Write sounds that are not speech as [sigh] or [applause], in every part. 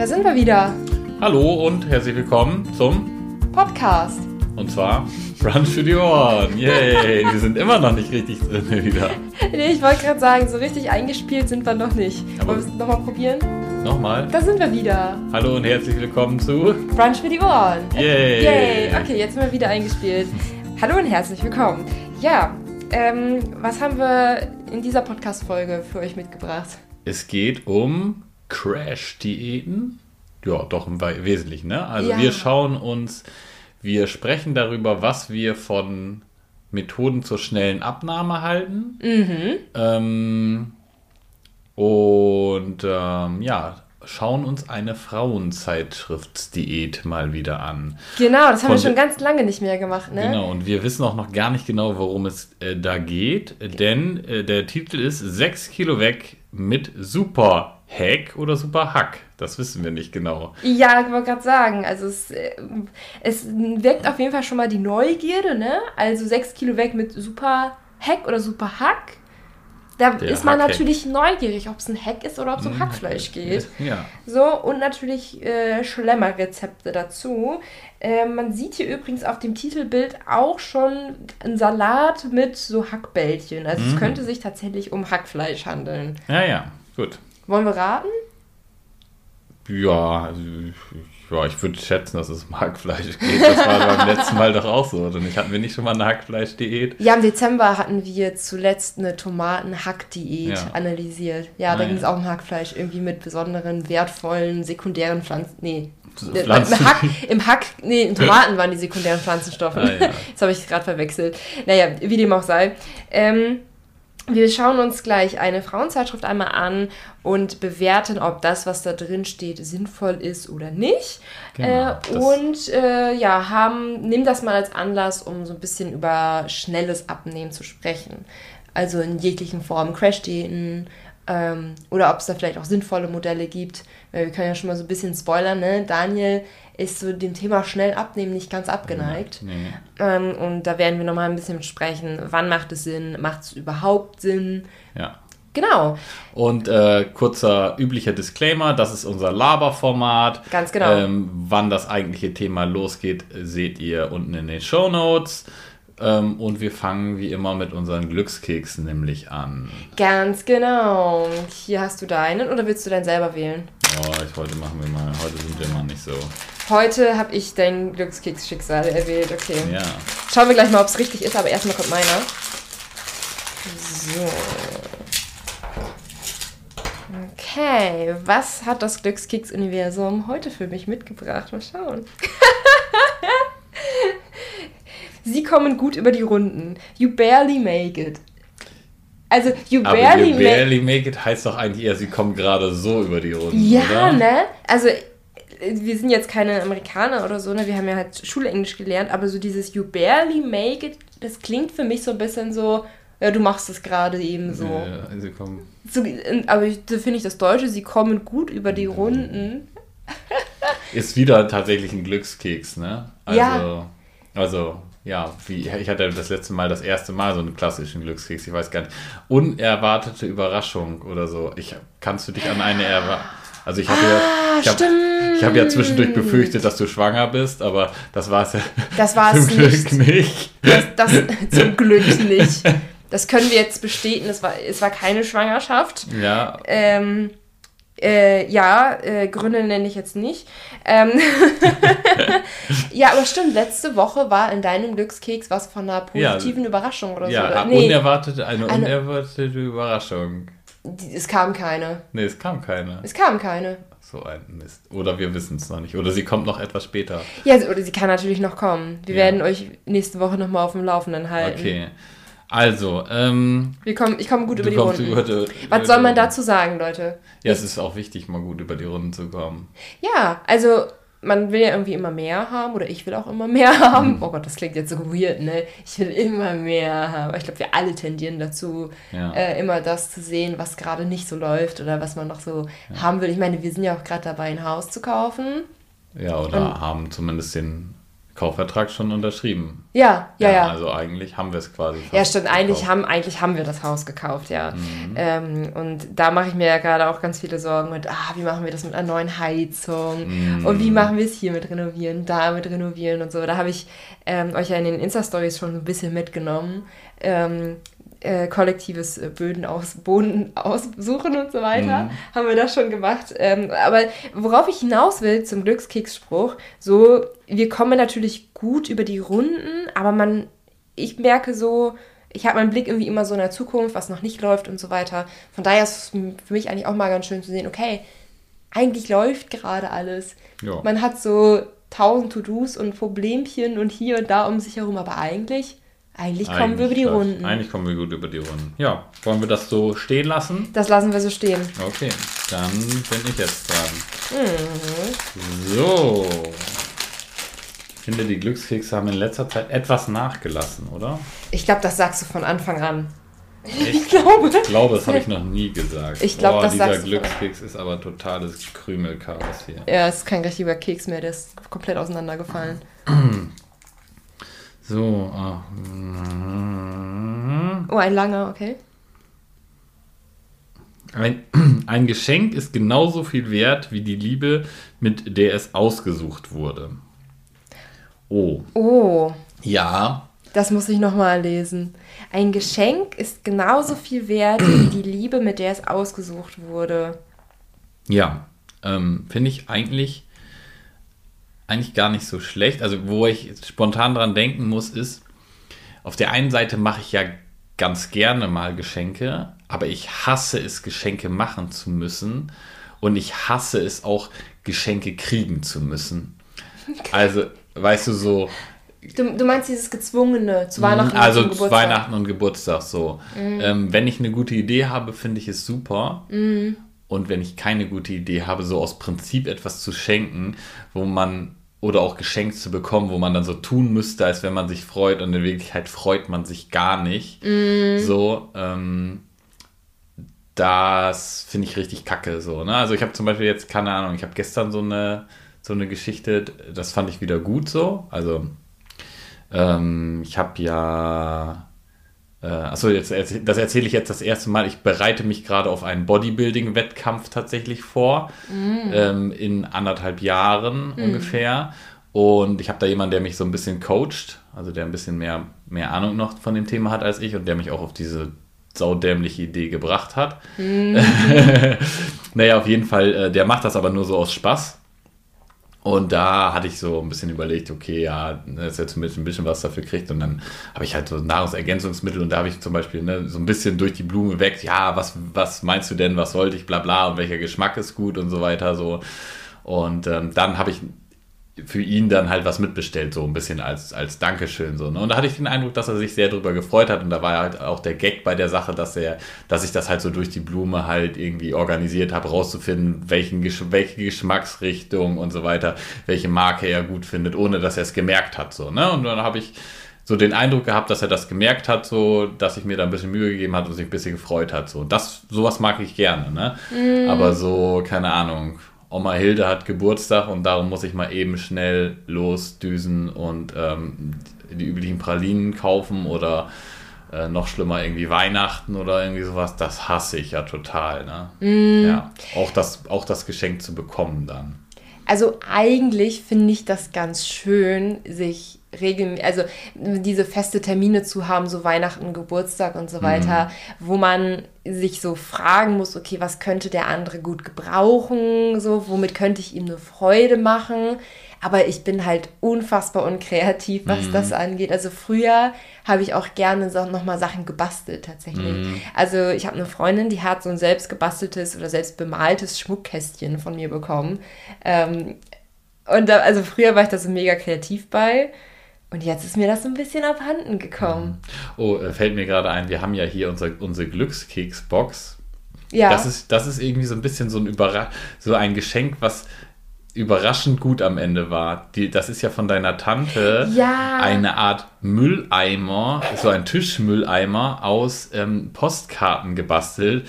Da sind wir wieder. Hallo und herzlich willkommen zum Podcast. Und zwar Brunch für die Ohren. Yay! [laughs] wir sind immer noch nicht richtig drin wieder. Nee, ich wollte gerade sagen, so richtig eingespielt sind wir noch nicht. Aber Wollen wir es nochmal probieren? Nochmal. Da sind wir wieder. Hallo und herzlich willkommen zu Brunch für die Ohren. Yay! Yay! Okay, jetzt sind wir wieder eingespielt. Hallo und herzlich willkommen. Ja, ähm, was haben wir in dieser Podcast-Folge für euch mitgebracht? Es geht um Crash-Diäten. Ja, doch im We- Wesentlichen, ne? Also Ja. wir schauen uns, wir sprechen darüber, was wir von Methoden zur schnellen Abnahme halten. Mhm. Ähm, und ähm, ja, schauen uns eine Frauenzeitschriftsdiät mal wieder an. Genau, das haben wir Von- schon ganz lange nicht mehr gemacht, ne? Genau, und wir wissen auch noch gar nicht genau, worum es äh, da geht, denn äh, der Titel ist 6 Kilo weg mit Super Hack oder Super Hack. Das wissen wir nicht genau. Ja, ich wollte gerade sagen, also es, äh, es weckt auf jeden Fall schon mal die Neugierde, ne? Also 6 Kilo weg mit Super Hack oder Super Hack. Da Der ist man natürlich neugierig, ob es ein Hack ist oder ob es um Hackfleisch geht. [laughs] Ja. So, und natürlich äh, Schlemmerrezepte dazu. Äh, man sieht hier übrigens auf dem Titelbild auch schon einen Salat mit so Hackbällchen. Also es könnte sich tatsächlich um Hackfleisch handeln. Ja, ja, gut. Wollen wir raten? Ja, also, ja, ich würde schätzen, dass es um Hackfleisch geht. Das war beim letzten Mal doch auch so, oder nicht? Hatten wir nicht schon mal eine Hackfleischdiät? Ja, im Dezember hatten wir zuletzt eine Tomaten-Hack-Diät Ja. analysiert. Ja, da Ah, ging es auch um Hackfleisch, irgendwie mit besonderen, wertvollen, sekundären Pflanzen. Nee. Pflanzen. Im Hack, Im Hack, nee, in Tomaten waren die sekundären Pflanzenstoffe. Ah, ja. [laughs] Das habe ich gerade verwechselt. Naja, wie dem auch sei. Ähm, wir schauen uns gleich eine Frauenzeitschrift einmal an und bewerten, ob das, was da drin steht, sinnvoll ist oder nicht. Genau, äh, und äh, ja, haben, nimm das mal als Anlass, um so ein bisschen über schnelles Abnehmen zu sprechen. Also in jeglichen Formen, Crash-Diäten ähm, oder ob es da vielleicht auch sinnvolle Modelle gibt. Wir können ja schon mal so ein bisschen spoilern, ne? Daniel ist so dem Thema schnell abnehmen nicht ganz abgeneigt. Nee. Ähm, und da werden wir nochmal ein bisschen besprechen, wann macht es Sinn, macht es überhaupt Sinn. Ja. Genau, Und äh, kurzer üblicher Disclaimer, das ist unser Laberformat. Ganz genau. Ähm, wann das eigentliche Thema losgeht, seht ihr unten in den Show Notes. Ähm, und wir fangen wie immer mit unseren Glückskeksen nämlich an. ganz genau. Hier hast du deinen oder willst du deinen selber wählen? Oh, ich, heute machen wir mal, heute sind wir mal nicht so. Heute habe ich dein Glückskeks-Schicksal erwählt, okay. Ja. Schauen wir gleich mal, ob es richtig ist, aber erstmal kommt meiner. So. Okay, was hat das Glückskeks-Universum heute für mich mitgebracht? Mal schauen. [laughs] Sie kommen gut über die Runden. You barely make it. Also, you Aber barely you make barely make it heißt doch eigentlich eher, sie kommen gerade so über die Runden, Ja, oder? ne? Also, wir sind jetzt keine Amerikaner oder so, ne? Wir haben ja halt Schulenglisch gelernt, aber so dieses You barely make it, das klingt für mich so ein bisschen so, ja, du machst es gerade eben so. Ja, sie kommen. so aber ich- da finde ich das Deutsche, sie kommen gut über die Runden. Ist wieder tatsächlich ein Glückskeks, ne? Also, Ja. Also, ja, wie, ich hatte das letzte Mal das erste Mal so einen klassischen Glückskeks, ich weiß gar nicht. Unerwartete Überraschung oder so. Ich, kannst du dich an eine erwarten? Also ich habe ja, ich Ah, stimmt. ich hab ja zwischendurch befürchtet, dass du schwanger bist, aber das war es ja Das war zum es Glück nicht. nicht. Das, das [laughs] zum Glück nicht. Das können wir jetzt bestätigen, es war, es war keine Schwangerschaft. Ja, Ähm, äh, ja, äh, Gründe nenne ich jetzt nicht. Ähm, [laughs] [laughs] ja, aber stimmt, letzte Woche war in deinem Glückskeks was von einer Ja. positiven Überraschung oder ja, so. Oder? Nee, unerwartete, eine, Eine- unerwartete Überraschung. es kam keine. Nee, es kam keine. Es kam keine. So ein Mist. Oder wir wissen es noch nicht. Oder sie kommt noch etwas später. Ja, oder sie kann natürlich noch kommen. Wir Ja. werden euch nächste Woche nochmal auf dem Laufenden halten. Okay. Also, ähm, Wir kommen, ich komme gut über die Runden. die, Was soll man dazu sagen, Leute? Ja, es ist auch wichtig, mal gut über die Runden zu kommen. Ja, also man will ja irgendwie immer mehr haben oder ich will auch immer mehr [laughs] haben. Oh Gott, das klingt jetzt so weird, ne? Ich will immer mehr haben. Ich glaube, wir alle tendieren dazu, Ja. äh, immer das zu sehen, was gerade nicht so läuft oder was man noch so haben will. Ich meine, wir sind ja auch gerade dabei, ein Haus zu kaufen. Ja, oder haben zumindest den Kaufvertrag schon unterschrieben. Ja, ja, ja. Also eigentlich haben wir es quasi. Ja, stimmt. Eigentlich haben, eigentlich haben wir das Haus gekauft, ja. Mhm. Ähm, und da mache ich mir ja gerade auch ganz viele Sorgen mit, ah, wie machen wir das mit einer neuen Heizung? Mhm. Und wie machen wir es hier mit renovieren, da mit renovieren und so. Da habe ich ähm, euch ja in den Insta-Stories schon ein bisschen mitgenommen. Ähm, äh, kollektives äh, Böden aus, Boden aussuchen und so weiter. Mhm. Haben wir das schon gemacht. Ähm, aber worauf ich hinaus will zum Glückskeksspruch, so, wir kommen natürlich gut über die Runden, aber man, ich merke so, ich habe meinen Blick irgendwie immer so in der Zukunft, was noch nicht läuft und so weiter. Von daher ist es für mich eigentlich auch mal ganz schön zu sehen, okay, eigentlich läuft gerade alles. Ja. Man hat so tausend To-Dos und Problemchen und hier und da um sich herum, aber eigentlich, eigentlich kommen wir über die Runden. Eigentlich kommen wir gut über die Runden. Ja, wollen wir das so stehen lassen? Das lassen wir so stehen. Okay, dann bin ich jetzt dran. Mhm. So. Ich finde, die Glückskekse haben in letzter Zeit etwas nachgelassen, oder? Ich glaube, das sagst du von Anfang an. Ich glaube. Ich glaube, das habe ich noch nie gesagt. Ich glaub, Boah, das dieser sagst du. Glückskeks ist aber totales Krümelchaos hier. Ja, es ist kein richtiger Keks mehr, der ist komplett auseinandergefallen. [clears throat] So. mm. Oh, ein langer, okay. Ein, [clears throat] ein Geschenk ist genauso viel wert wie die Liebe, mit der es ausgesucht wurde. Oh. Oh, Ja. das muss ich nochmal lesen. Ein Geschenk ist genauso viel wert wie die Liebe, mit der es ausgesucht wurde. Ja. Ähm, Finde ich eigentlich, eigentlich gar nicht so schlecht. Also, wo ich spontan dran denken muss, ist, auf der einen Seite mache ich ja ganz gerne mal Geschenke, aber ich hasse es, Geschenke machen zu müssen. Und ich hasse es auch, Geschenke kriegen zu müssen. Also, weißt du, so, Du, du meinst dieses Gezwungene zu Weihnachten und also zu Geburtstag? Mhm. Weihnachten und Geburtstag so. Ähm, wenn ich eine gute Idee habe, finde ich es super. Mhm. Und wenn ich keine gute Idee habe, so aus Prinzip etwas zu schenken, wo man oder auch geschenkt zu bekommen, wo man dann so tun müsste, als wenn man sich freut und in Wirklichkeit freut man sich gar nicht. Mhm. So, ähm, das finde ich richtig kacke. So, ne? Also ich habe zum Beispiel jetzt, keine Ahnung, ich habe gestern so eine, so eine Geschichte, das fand ich wieder gut so. Also ähm, ich habe ja, äh, achso, jetzt, das erzähle ich jetzt das erste Mal. Ich bereite mich gerade auf einen Bodybuilding-Wettkampf tatsächlich vor, ähm, in anderthalb Jahren ungefähr. Und ich habe da jemanden, der mich so ein bisschen coacht, also der ein bisschen mehr, mehr Ahnung noch von dem Thema hat als ich und der mich auch auf diese saudämliche Idee gebracht hat. [laughs] naja, auf jeden Fall, äh, der macht das aber nur so aus Spaß. Und da hatte ich so ein bisschen überlegt, okay, ja, dass er zumindest ein bisschen was dafür kriegt. Und dann habe ich halt so Nahrungsergänzungsmittel und da habe ich zum Beispiel ne, so ein bisschen durch die Blume weg, ja, was, was meinst du denn, was wollte ich, bla bla, und welcher Geschmack ist gut und so weiter. so. Und ähm, dann habe ich für ihn dann halt was mitbestellt, so ein bisschen als, als Dankeschön. So, ne? Und da hatte ich den Eindruck, dass er sich sehr drüber gefreut hat. Und da war halt auch der Gag bei der Sache, dass er, dass ich das halt so durch die Blume halt irgendwie organisiert habe, rauszufinden, welchen, Gesch- welche Geschmacksrichtung und so weiter, welche Marke er gut findet, ohne dass er es gemerkt hat. So, ne? Und dann habe ich so den Eindruck gehabt, dass er das gemerkt hat, so, dass ich mir da ein bisschen Mühe gegeben hat und sich ein bisschen gefreut hat. So, Und das, sowas mag ich gerne, ne? Aber so, keine Ahnung, Oma Hilde hat Geburtstag und darum muss ich mal eben schnell losdüsen und ähm, die üblichen Pralinen kaufen oder äh, noch schlimmer irgendwie Weihnachten oder irgendwie sowas. Das hasse ich ja total, ne? Ja, auch das, auch das Geschenk zu bekommen dann. Also eigentlich finde ich das ganz schön, sich regelmäßig, also diese feste Termine zu haben, so Weihnachten, Geburtstag und so weiter, wo man sich so fragen muss, okay, was könnte der andere gut gebrauchen, so, womit könnte ich ihm eine Freude machen. Aber ich bin halt unfassbar unkreativ, was das angeht. Also früher habe ich auch gerne so nochmal Sachen gebastelt tatsächlich. Also ich habe eine Freundin, die hat so ein selbst gebasteltes oder selbst bemaltes Schmuckkästchen von mir bekommen. Ähm, und da, also früher war ich da so mega kreativ bei. Und jetzt ist mir das so ein bisschen abhanden gekommen. Oh, äh, fällt mir gerade ein, wir haben ja hier unser, unsere Glückskeksbox. Ja. Das ist, das ist irgendwie so ein bisschen so ein, Überra so ein Geschenk, was überraschend gut am Ende war. Die, das ist ja von deiner Tante Ja. eine Art Mülleimer, so ein Tischmülleimer aus ähm, Postkarten gebastelt,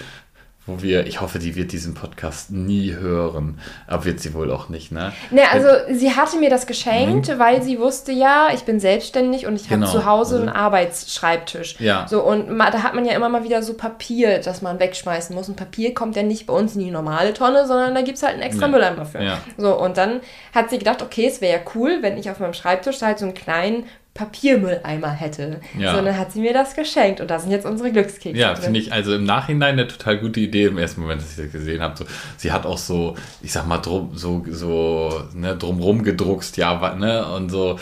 wo wir, ich hoffe, die wird diesen Podcast nie hören, aber wird sie wohl auch nicht, ne? Ne, also sie hatte mir das geschenkt, mhm. weil sie wusste ja, ich bin selbstständig und ich genau. habe zu Hause also, einen Arbeitsschreibtisch. Ja. So, und da hat man ja immer mal wieder so Papier, das man wegschmeißen muss. Und Papier kommt ja nicht bei uns in die normale Tonne, sondern da gibt es halt einen extra nee. Mülleimer für. Ja. So, und dann hat sie gedacht, okay, es wäre ja cool, wenn ich auf meinem Schreibtisch halt so einen kleinen Papiermülleimer hätte. Ja. Sondern hat sie mir das geschenkt und da sind jetzt unsere Glückskekse. Ja, finde ich also im Nachhinein eine total gute Idee im ersten Moment, dass ich das gesehen habe. So, sie hat auch so, ich sag mal, drum, so, so ne, drumrum gedruckst, ja, ne, und so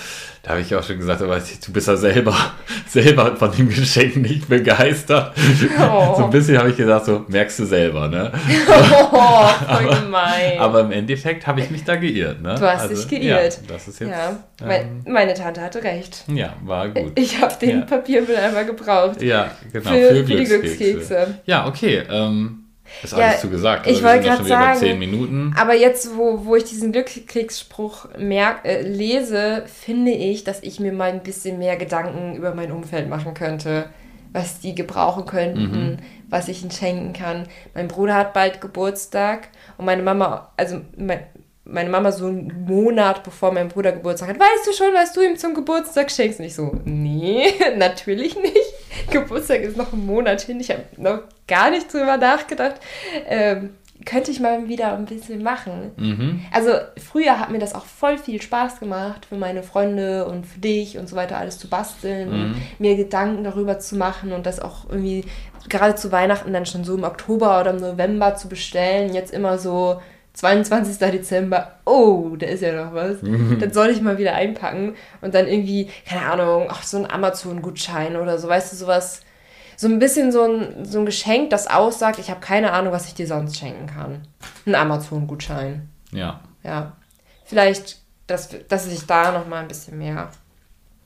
da habe ich auch schon gesagt, aber du bist ja selber, [laughs] selber von dem Geschenk nicht begeistert. Oh. So ein bisschen habe ich gesagt, so merkst du selber, ne? [laughs] Oh, voll aber, gemein. Aber im Endeffekt habe ich mich da geirrt, ne? Du hast also, dich geirrt. Ja, das ist jetzt, ja. Ähm, meine Tante hatte recht. Ja, war gut. Ich habe den ja. Papiermüll einmal gebraucht. Ja, genau. Für, für, für die Glückskekse. Ja, okay. Ähm, ist ja, alles zu gesagt. Also ich wollte gerade sagen, zehn Minuten. aber jetzt, wo, wo ich diesen Glückskriegsspruch merk, äh, lese, finde ich, dass ich mir mal ein bisschen mehr Gedanken über mein Umfeld machen könnte, was die gebrauchen könnten, mhm. was ich ihnen schenken kann. Mein Bruder hat bald Geburtstag und meine Mama, also mein, meine Mama so einen Monat bevor mein Bruder Geburtstag hat, weißt du schon, was du ihm zum Geburtstag schenkst? Und ich so, nee, [laughs] natürlich nicht. [laughs] Geburtstag ist noch ein Monat hin. Ich habe noch gar nicht drüber nachgedacht. Ähm, könnte ich mal wieder ein bisschen machen. Mhm. Also früher hat mir das auch voll viel Spaß gemacht, für meine Freunde und für dich und so weiter alles zu basteln, mhm. mir Gedanken darüber zu machen und das auch irgendwie gerade zu Weihnachten dann schon so im Oktober oder im November zu bestellen. Jetzt immer so 22. Dezember, oh, da ist ja noch was. Mhm. Das soll ich mal wieder einpacken. Und dann irgendwie, keine Ahnung, ach, so ein Amazon-Gutschein oder so, weißt du, sowas. So ein bisschen so ein, so ein Geschenk, das aussagt, ich habe keine Ahnung, was ich dir sonst schenken kann. Ein Amazon-Gutschein. Ja. Ja. Vielleicht, dass, dass ich da noch mal ein bisschen mehr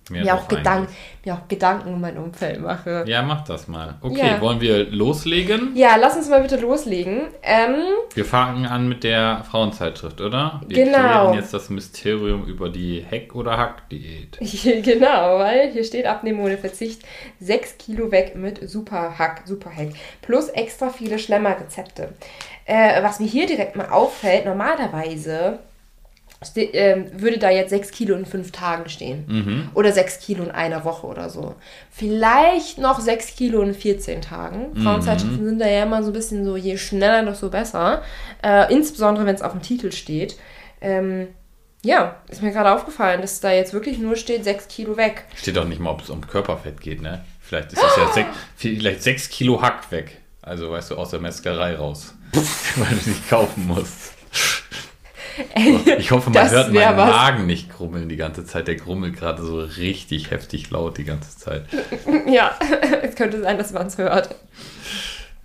mir auch, Gedank, mir auch Gedanken um mein Umfeld mache. Ja, mach das mal. Okay, ja. wollen wir loslegen? Ja, lass uns mal bitte loslegen. Ähm, wir fangen an mit der Frauenzeitschrift, oder? Wir genau. klären jetzt das Mysterium über die Heck- oder Hack-Diät. [laughs] genau, weil hier steht Abnehmen ohne Verzicht 6 Kilo weg mit Super Hack, Super Hack. Plus extra viele Schlemmerrezepte. Äh, was mir hier direkt mal auffällt, normalerweise würde da jetzt 6 Kilo in 5 Tagen stehen. Mhm. Oder 6 Kilo in einer Woche oder so. Vielleicht noch 6 Kilo in 14 Tagen. Mhm. Frauenzeitschriften sind da ja immer so ein bisschen so, je schneller, desto besser. Äh, insbesondere, wenn es auf dem Titel steht. Ähm, ja, ist mir gerade aufgefallen, dass da jetzt wirklich nur steht 6 Kilo weg. Steht auch nicht mal, ob es um Körperfett geht, ne? Vielleicht ist das ja sech, vielleicht 6 Kilo Hack weg. Also, weißt du, aus der Metzgerei raus. [laughs] Weil du nicht kaufen musst. Ich hoffe, man hört meinen was. Magen nicht grummeln die ganze Zeit. Der grummelt gerade so richtig heftig laut die ganze Zeit. [laughs] Ja, [laughs] es könnte sein, dass man es hört.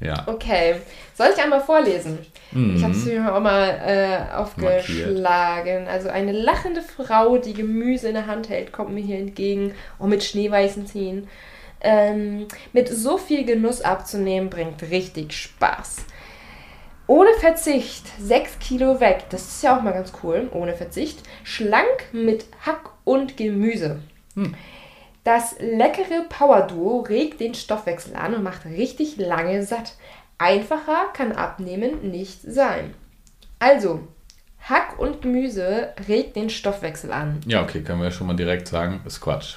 Ja. Okay. Soll ich einmal vorlesen? Mhm. Ich habe es mir auch mal äh, aufgeschlagen. Markiert. Also eine lachende Frau, die Gemüse in der Hand hält, kommt mir hier entgegen. Auch mit schneeweißen Zähnen. Ähm, mit so viel Genuss abzunehmen, bringt richtig Spaß. Ohne Verzicht 6 Kilo weg. Das ist ja auch mal ganz cool. Ohne Verzicht. Schlank mit Hack und Gemüse. Hm. Das leckere Power-Duo regt den Stoffwechsel an und macht richtig lange satt. Einfacher kann Abnehmen nicht sein. Also, Hack und Gemüse regt den Stoffwechsel an. Ja, okay, können wir ja schon mal direkt sagen, ist Quatsch.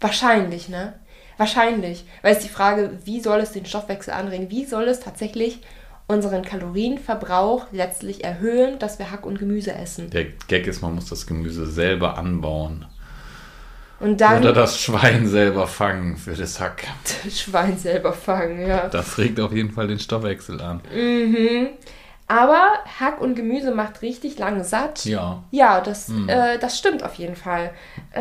Wahrscheinlich, ne? Wahrscheinlich. Weil es die Frage, wie soll es den Stoffwechsel anregen? Wie soll es tatsächlich unseren Kalorienverbrauch letztlich erhöhen, dass wir Hack und Gemüse essen. Der Gag ist, man muss das Gemüse selber anbauen. Und dann, Oder das Schwein selber fangen für das Hack. Das Schwein selber fangen, ja. Das regt auf jeden Fall den Stoffwechsel an. Mhm. Aber Hack und Gemüse macht richtig lang satt. Ja. Ja, das, mhm. äh, das stimmt auf jeden Fall.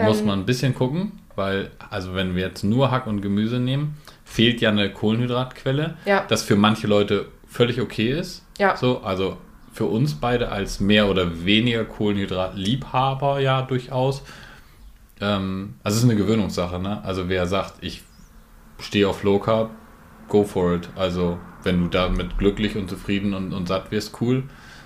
Muss ähm, man ein bisschen gucken, weil, also wenn wir jetzt nur Hack und Gemüse nehmen, fehlt ja eine Kohlenhydratquelle. Ja. Das für manche Leute völlig okay ist. Ja. So, also für uns beide als mehr oder weniger Kohlenhydratliebhaber ja durchaus. Ähm, also es ist eine Gewöhnungssache, ne? Also wer sagt, ich stehe auf Low Carb, go for it. Also wenn du damit glücklich und zufrieden und, und satt wirst, cool.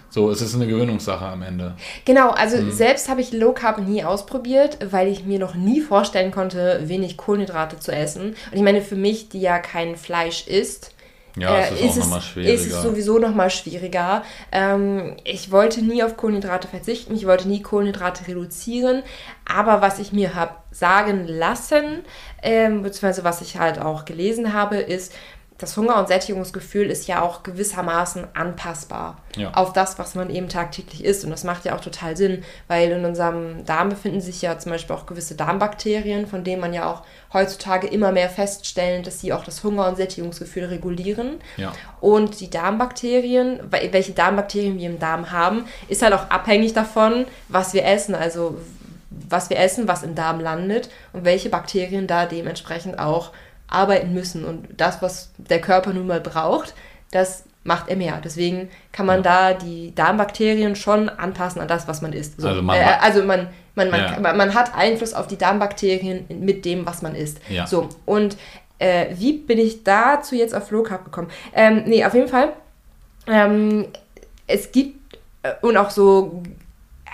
So, es ist eine Gewöhnungssache am Ende. Genau, also mhm. selbst habe ich Low Carb nie ausprobiert, weil ich mir noch nie vorstellen konnte, wenig Kohlenhydrate zu essen. Und ich meine, für mich, die ja kein Fleisch isst, Ja, es äh, ist, ist, auch es, nochmal schwieriger. ist es sowieso nochmal schwieriger. Ähm, ich wollte nie auf Kohlenhydrate verzichten, ich wollte nie Kohlenhydrate reduzieren, aber was ich mir habe sagen lassen, ähm, beziehungsweise was ich halt auch gelesen habe, ist, das Hunger- und Sättigungsgefühl ist ja auch gewissermaßen anpassbar Ja. auf das, was man eben tagtäglich isst. Und das macht ja auch total Sinn, weil in unserem Darm befinden sich ja zum Beispiel auch gewisse Darmbakterien, von denen man ja auch heutzutage immer mehr feststellen, dass sie auch das Hunger- und Sättigungsgefühl regulieren. Ja. Und die Darmbakterien, wel- welche Darmbakterien wir im Darm haben, ist halt auch abhängig davon, was wir essen. Also was wir essen, was im Darm landet und welche Bakterien da dementsprechend auch arbeiten müssen. Und das, was der Körper nun mal braucht, das macht er mehr. Deswegen kann man da die Darmbakterien schon anpassen an das, was man isst. So, Also man äh, also man, man, man, Ja. man, man hat Einfluss auf die Darmbakterien mit dem, was man isst. Ja. So, und äh, wie bin ich dazu jetzt auf Low Carb gekommen? Ähm, nee, auf jeden Fall. Ähm, es gibt äh, und auch so,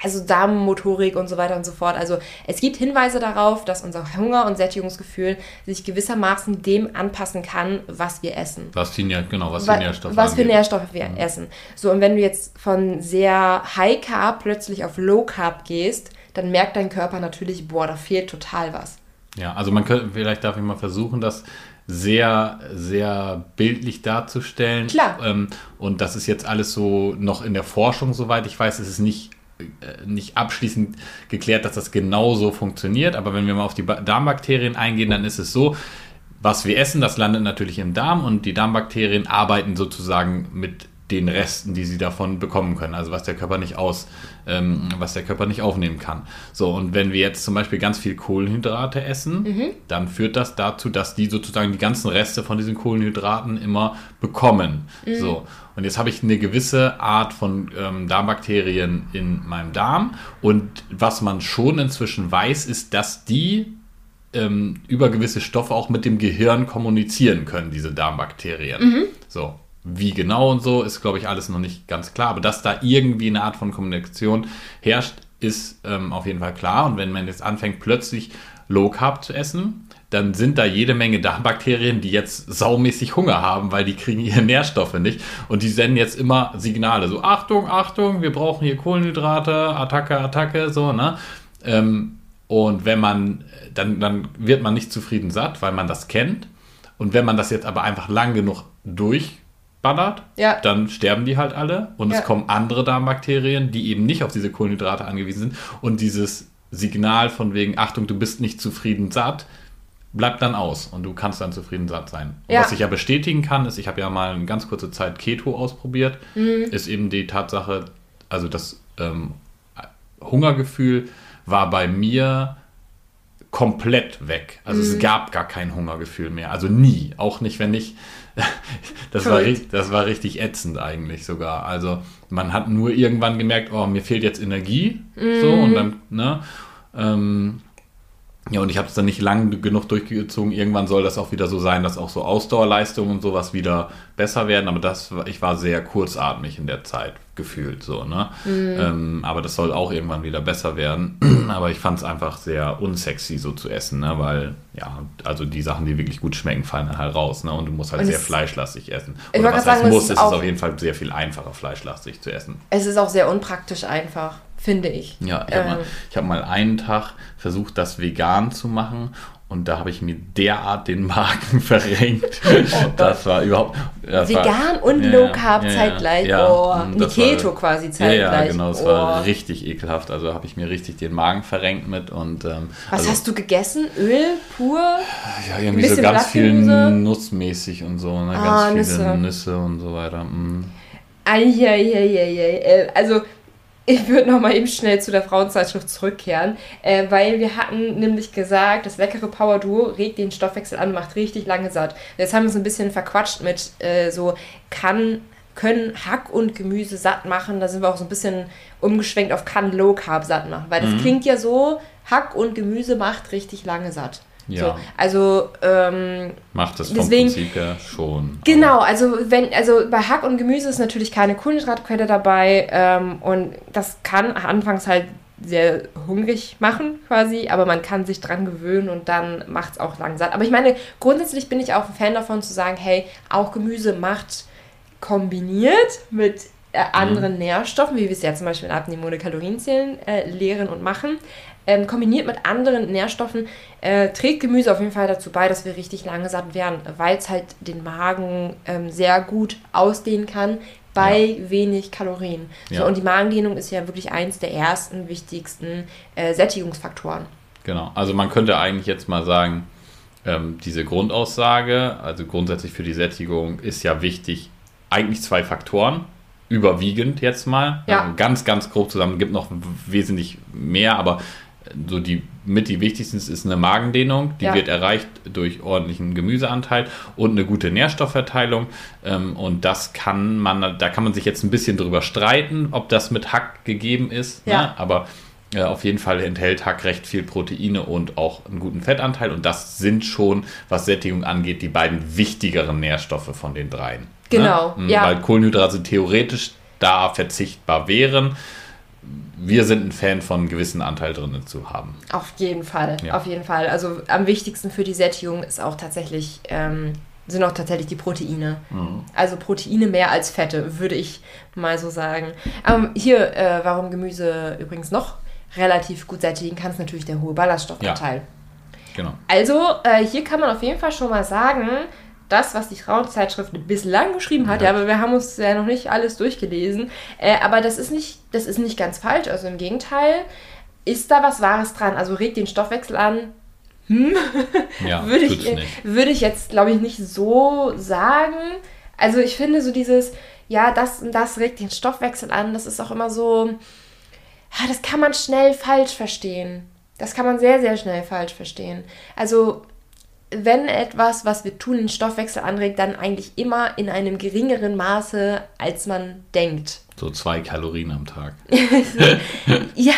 also Darmmotorik und so weiter und so fort. Also es gibt Hinweise darauf, dass unser Hunger- und Sättigungsgefühl sich gewissermaßen dem anpassen kann, was wir essen. Was die, genau, was Wa- die Nährstoffe was für angeht. Nährstoffe wir essen. So, und wenn du jetzt von sehr High Carb plötzlich auf Low Carb gehst, dann merkt dein Körper natürlich, boah, da fehlt total was. Ja, also man könnte, vielleicht darf ich mal versuchen, das sehr, sehr bildlich darzustellen. Klar. Ähm, und das ist jetzt alles so noch in der Forschung, soweit ich weiß, es ist nicht, nicht abschließend geklärt, dass das genau so funktioniert. Aber wenn wir mal auf die Ba- Darmbakterien eingehen, dann ist es so, was wir essen, das landet natürlich im Darm und die Darmbakterien arbeiten sozusagen mit den Resten, die sie davon bekommen können, also was der Körper nicht aus, ähm, was der Körper nicht aufnehmen kann. So und wenn wir jetzt zum Beispiel ganz viel Kohlenhydrate essen, dann führt das dazu, dass die sozusagen die ganzen Reste von diesen Kohlenhydraten immer bekommen. So und jetzt habe ich eine gewisse Art von ähm, Darmbakterien in meinem Darm und was man schon inzwischen weiß, ist, dass die ähm, über gewisse Stoffe auch mit dem Gehirn kommunizieren können, diese Darmbakterien. So. Wie genau und so ist, glaube ich, alles noch nicht ganz klar. Aber dass da irgendwie eine Art von Kommunikation herrscht, ist ähm, auf jeden Fall klar. Und wenn man jetzt anfängt, plötzlich Low Carb zu essen, dann sind da jede Menge Darmbakterien, die jetzt saumäßig Hunger haben, weil die kriegen ihre Nährstoffe nicht. Und die senden jetzt immer Signale. So, Achtung, Achtung, wir brauchen hier Kohlenhydrate, Attacke, Attacke, so, ne? Ähm, und wenn man, dann, dann wird man nicht zufrieden satt, weil man das kennt. Und wenn man das jetzt aber einfach lang genug durchballert, Ja. dann sterben die halt alle. Und Ja. es kommen andere Darmbakterien, die eben nicht auf diese Kohlenhydrate angewiesen sind. Und dieses Signal von wegen, Achtung, du bist nicht zufrieden satt, bleibt dann aus und du kannst dann zufrieden sein. Ja. Was ich ja bestätigen kann, ist, ich habe ja mal eine ganz kurze Zeit Keto ausprobiert, Mhm. ist eben die Tatsache, also das ähm, Hungergefühl war bei mir komplett weg. Also Mhm. es gab gar kein Hungergefühl mehr. Also nie. Auch nicht, wenn ich. [laughs] Das war, das war richtig ätzend eigentlich sogar. Also man hat nur irgendwann gemerkt, oh, mir fehlt jetzt Energie. So Mhm. und dann, ne? Ähm, ja, und ich habe es dann nicht lang genug durchgezogen. Irgendwann soll das auch wieder so sein, dass auch so Ausdauerleistungen und sowas wieder besser werden. Aber das, war- ich war sehr kurzatmig in der Zeit gefühlt so, ne? Ähm, aber das soll auch irgendwann wieder besser werden. [clears throat] aber ich fand es einfach sehr unsexy so zu essen, ne? Weil, ja, also die Sachen, die wirklich gut schmecken, fallen dann halt raus, ne? Und du musst halt Und sehr fleischlastig essen. Ich Oder wollte was heißt sagen, es muss, ist es auf jeden Fall sehr viel einfacher, fleischlastig zu essen. Es ist auch sehr unpraktisch einfach, finde ich. Ja, ich habe Ähm. mal, ich hab mal einen Tag versucht, das vegan zu machen und da habe ich mir derart den [laughs] Magen verrenkt. [laughs] das war überhaupt. Das Oh Vegan war, und Low Carb zeitgleich. Oh, und die das Keto war- quasi Ja, zeitgleich. ja, genau, es Oh. war richtig ekelhaft. Also habe ich mir richtig den Magen verrenkt mit und. Ähm, Was also, hast du gegessen? Öl pur? Ja, irgendwie so ganz viel nussmäßig und so, ne? Ah, ganz viele Nüsse. Nüsse. und so weiter. Mm. Eieieiei. Äh, Also, ich würde noch mal eben schnell zu der Frauenzeitschrift zurückkehren, äh, weil wir hatten nämlich gesagt, das leckere Power Duo regt den Stoffwechsel an, macht richtig lange satt. Jetzt haben wir uns ein bisschen verquatscht mit äh, so, kann, können Hack und Gemüse satt machen. Da sind wir auch so ein bisschen umgeschwenkt auf kann Low Carb satt machen, weil das Mhm. klingt ja so, Hack und Gemüse macht richtig lange satt. Ja. So, also, ähm, Macht das vom Deswegen- Prinzip her schon. Genau, also wenn, also bei Hack und Gemüse ist natürlich keine Kohlenhydratquelle dabei ähm, und das kann anfangs halt sehr hungrig machen quasi, aber man kann sich dran gewöhnen und dann macht es auch langsam. Aber ich meine, grundsätzlich bin ich auch ein Fan davon zu sagen, hey, auch Gemüse macht kombiniert mit äh, anderen mhm. Nährstoffen, wie wir es ja zum Beispiel in Abnehmen ohne Kalorienzählen äh, lehren und machen, ähm, kombiniert mit anderen Nährstoffen, äh, trägt Gemüse auf jeden Fall dazu bei, dass wir richtig lange satt werden, weil es halt den Magen ähm, sehr gut ausdehnen kann bei ja. wenig Kalorien. Ja. So, und die Magendehnung ist ja wirklich eins der ersten wichtigsten äh, Sättigungsfaktoren. Genau, also man könnte eigentlich jetzt mal sagen, ähm, diese Grundaussage, also grundsätzlich für die Sättigung, ist ja wichtig, eigentlich zwei Faktoren überwiegend jetzt mal. Ja. Also ganz, ganz grob zusammen. Gibt noch wesentlich mehr, aber so die mit die wichtigsten ist eine Magendehnung, die ja. wird erreicht durch ordentlichen Gemüseanteil und eine gute Nährstoffverteilung. Ähm, und das kann man, da kann man sich jetzt ein bisschen drüber streiten, ob das mit Hack gegeben ist. Ja. Ne? Aber äh, auf jeden Fall enthält Hack recht viel Proteine und auch einen guten Fettanteil. Und das sind schon, was Sättigung angeht, die beiden wichtigeren Nährstoffe von den dreien. Ne? Genau. Ne? Ja. Weil Kohlenhydrate theoretisch da verzichtbar wären wir sind ein Fan von einem gewissen Anteil drin zu haben. Auf jeden Fall, ja. auf jeden Fall. Also am wichtigsten für die Sättigung ist auch tatsächlich, ähm, sind auch tatsächlich die Proteine. Mhm. Also Proteine mehr als Fette, würde ich mal so sagen. Ähm, hier, äh, warum Gemüse übrigens noch relativ gut sättigen kann, ist natürlich der hohe Ballaststoffanteil. Ja. Genau. Also, äh, hier kann man auf jeden Fall schon mal sagen, das, was die Frauenzeitschrift bislang geschrieben hat, ja. ja, aber wir haben uns ja noch nicht alles durchgelesen. Äh, aber das ist nicht, das ist nicht ganz falsch. Also im Gegenteil, ist da was Wahres dran? Also regt den Stoffwechsel an. Hm? [laughs] Ja, würde ich, würde ich jetzt, glaube ich, nicht so sagen. Also ich finde so dieses, ja, das und das regt den Stoffwechsel an, das ist auch immer so, ja, das kann man schnell falsch verstehen. Das kann man sehr, sehr schnell falsch verstehen. Also wenn etwas, was wir tun, den Stoffwechsel anregt, dann eigentlich immer in einem geringeren Maße, als man denkt. So zwei Kalorien am Tag. [laughs] ja,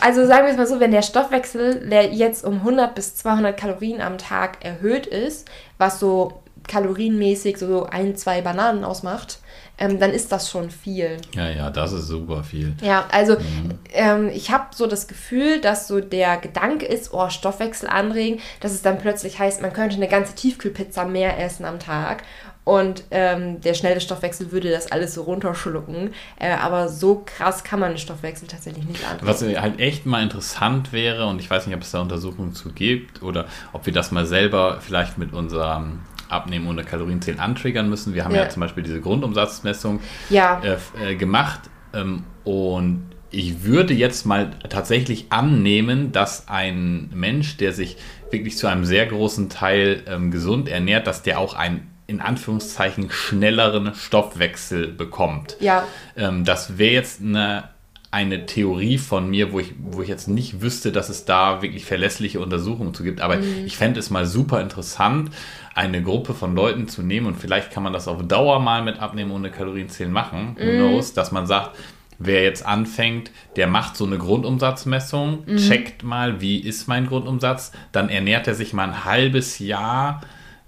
also sagen wir es mal so, wenn der Stoffwechsel, der jetzt um 100 bis 200 Kalorien am Tag erhöht ist, was so kalorienmäßig so ein, zwei Bananen ausmacht, ähm, dann ist das schon viel. Ja, ja, das ist super viel. Ja, also mhm. ähm, ich habe so das Gefühl, dass so der Gedanke ist, oh, Stoffwechsel anregen, dass es dann plötzlich heißt, man könnte eine ganze Tiefkühlpizza mehr essen am Tag. Und ähm, der schnelle Stoffwechsel würde das alles so runterschlucken. Äh, aber so krass kann man den Stoffwechsel tatsächlich nicht anregen. Was halt echt mal interessant wäre, und ich weiß nicht, ob es da Untersuchungen zu gibt oder ob wir das mal selber vielleicht mit unserem Abnehmen ohne Kalorienzählen antriggern müssen. Wir haben ja, ja zum Beispiel diese Grundumsatzmessung ja. äh, äh, gemacht ähm, und ich würde jetzt mal tatsächlich annehmen, dass ein Mensch, der sich wirklich zu einem sehr großen Teil ähm, gesund ernährt, dass der auch einen in Anführungszeichen schnelleren Stoffwechsel bekommt. Ja. Ähm, das wäre jetzt eine eine Theorie von mir, wo ich, wo ich jetzt nicht wüsste, dass es da wirklich verlässliche Untersuchungen zu gibt. Aber mhm. ich fände es mal super interessant, eine Gruppe von Leuten zu nehmen und vielleicht kann man das auf Dauer mal mit Abnehmen ohne Kalorienzählen machen. Who mhm. knows, dass man sagt, wer jetzt anfängt, der macht so eine Grundumsatzmessung, mhm. checkt mal, wie ist mein Grundumsatz, dann ernährt er sich mal ein halbes Jahr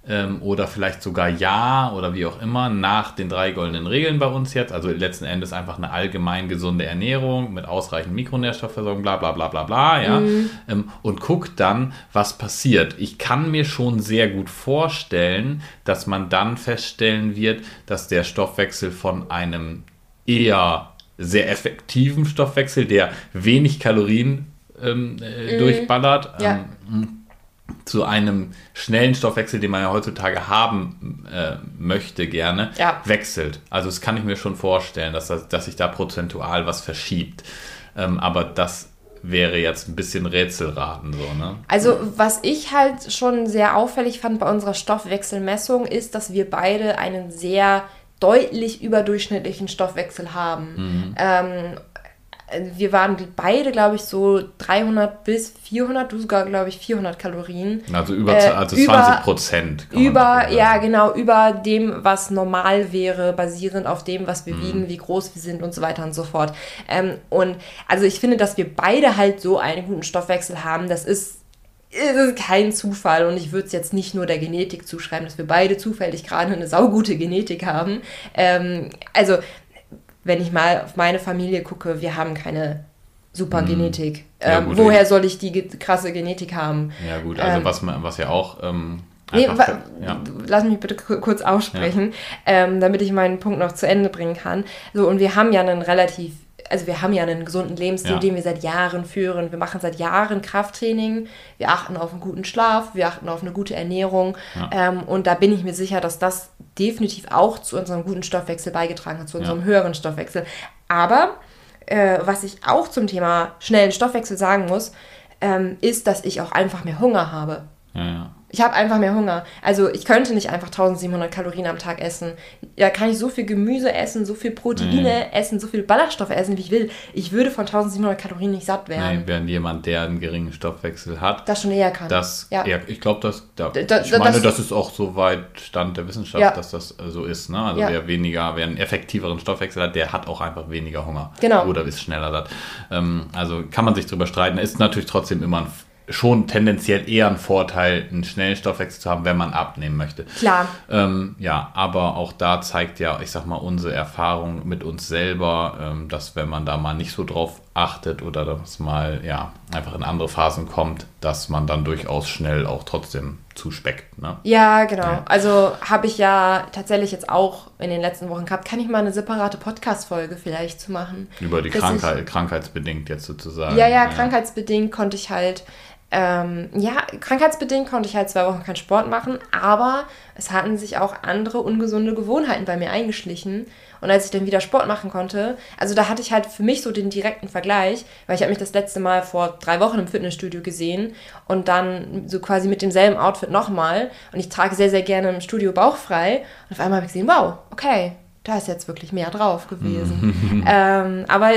ähm, oder vielleicht sogar ja oder wie auch immer nach den drei goldenen Regeln bei uns jetzt. Also letzten Endes einfach eine allgemein gesunde Ernährung mit ausreichend Mikronährstoffversorgung, bla bla bla bla bla, ja. Mhm. Ähm, und guckt dann, was passiert. Ich kann mir schon sehr gut vorstellen, dass man dann feststellen wird, dass der Stoffwechsel von einem eher sehr effektiven Stoffwechsel, der wenig Kalorien ähm, äh, mhm. durchballert, ja. ähm, zu einem schnellen Stoffwechsel, den man ja heutzutage haben äh, möchte, gerne, ja. wechselt. Also das kann ich mir schon vorstellen, dass, das, dass sich da prozentual was verschiebt. Ähm, aber das wäre jetzt ein bisschen Rätselraten so, ne? Also, was ich halt schon sehr auffällig fand bei unserer Stoffwechselmessung, ist, dass wir beide einen sehr deutlich überdurchschnittlichen Stoffwechsel haben. Mhm. Ähm, wir waren beide, glaube ich, so 300 bis 400, du sogar, glaube ich, 400 Kalorien. Also über äh, also 20 Prozent. Über, ja, genau, über dem, was normal wäre, basierend auf dem, was wir mhm. wiegen, wie groß wir sind und so weiter und so fort. Ähm, und also ich finde, dass wir beide halt so einen guten Stoffwechsel haben, das ist es ist kein Zufall und ich würde es jetzt nicht nur der Genetik zuschreiben, dass wir beide zufällig gerade eine saugute Genetik haben. Ähm, also wenn ich mal auf meine Familie gucke, wir haben keine super Genetik. Ja, Ähm, gut, woher soll ich die krasse Genetik haben? Ja, gut, also Ähm, was, was ja auch. Ähm, Nee, für- ja. Lass mich bitte ku- kurz aussprechen, ähm, damit ich meinen Punkt noch zu Ende bringen kann. So, und wir haben ja einen relativ, also wir haben ja einen gesunden Lebensstil, Ja. den wir seit Jahren führen. Wir machen seit Jahren Krafttraining, wir achten auf einen guten Schlaf, wir achten auf eine gute Ernährung. Ähm, und da bin ich mir sicher, dass das definitiv auch zu unserem guten Stoffwechsel beigetragen hat, zu unserem höheren Stoffwechsel. Aber äh, was ich auch zum Thema schnellen Stoffwechsel sagen muss, ähm, ist, dass ich auch einfach mehr Hunger habe. Ja, ja. Ich habe einfach mehr Hunger. Also ich könnte nicht einfach 1700 Kalorien am Tag essen. Da kann ich so viel Gemüse essen, so viel Proteine essen, so viel Ballaststoffe essen, wie ich will. Ich würde von 1700 Kalorien nicht satt werden. Nee, während jemand, der einen geringen Stoffwechsel hat, Das schon eher kann. das, ja. ja. ich glaube, dass, da, Da- da- ich meine, das- das, ist auch so weit Stand der Wissenschaft, Ja. dass das äh, so ist. Ne? Also Ja. wer weniger, wer einen effektiveren Stoffwechsel hat, der hat auch einfach weniger Hunger. Genau. Oder ist schneller satt. Ähm, also kann man sich drüber streiten. Ist natürlich trotzdem immer ein, schon tendenziell eher ein Vorteil, einen schnellen Stoffwechsel zu haben, wenn man abnehmen möchte. Klar. Ähm, ja, aber auch da zeigt ja, ich sag mal, unsere Erfahrung mit uns selber, ähm, dass wenn man da mal nicht so drauf achtet oder dass mal ja einfach in andere Phasen kommt, dass man dann durchaus schnell auch trotzdem zuspeckt. Ne? Ja, genau. Also habe ich ja tatsächlich jetzt auch in den letzten Wochen gehabt. Kann ich mal eine separate Podcast-Folge vielleicht zu machen? Über die Krankheit, krankheitsbedingt jetzt sozusagen. Ja, ja, krankheitsbedingt konnte ich halt, ähm, ja, krankheitsbedingt konnte ich halt zwei Wochen keinen Sport machen, aber es hatten sich auch andere ungesunde Gewohnheiten bei mir eingeschlichen. Und als ich dann wieder Sport machen konnte, also da hatte ich halt für mich so den direkten Vergleich, weil ich habe mich das letzte Mal vor drei Wochen im Fitnessstudio gesehen und dann so quasi mit demselben Outfit nochmal. Und ich trage sehr, sehr gerne im Studio bauchfrei. Und auf einmal habe ich gesehen, wow, okay, da ist jetzt wirklich mehr drauf gewesen. [laughs] ähm, aber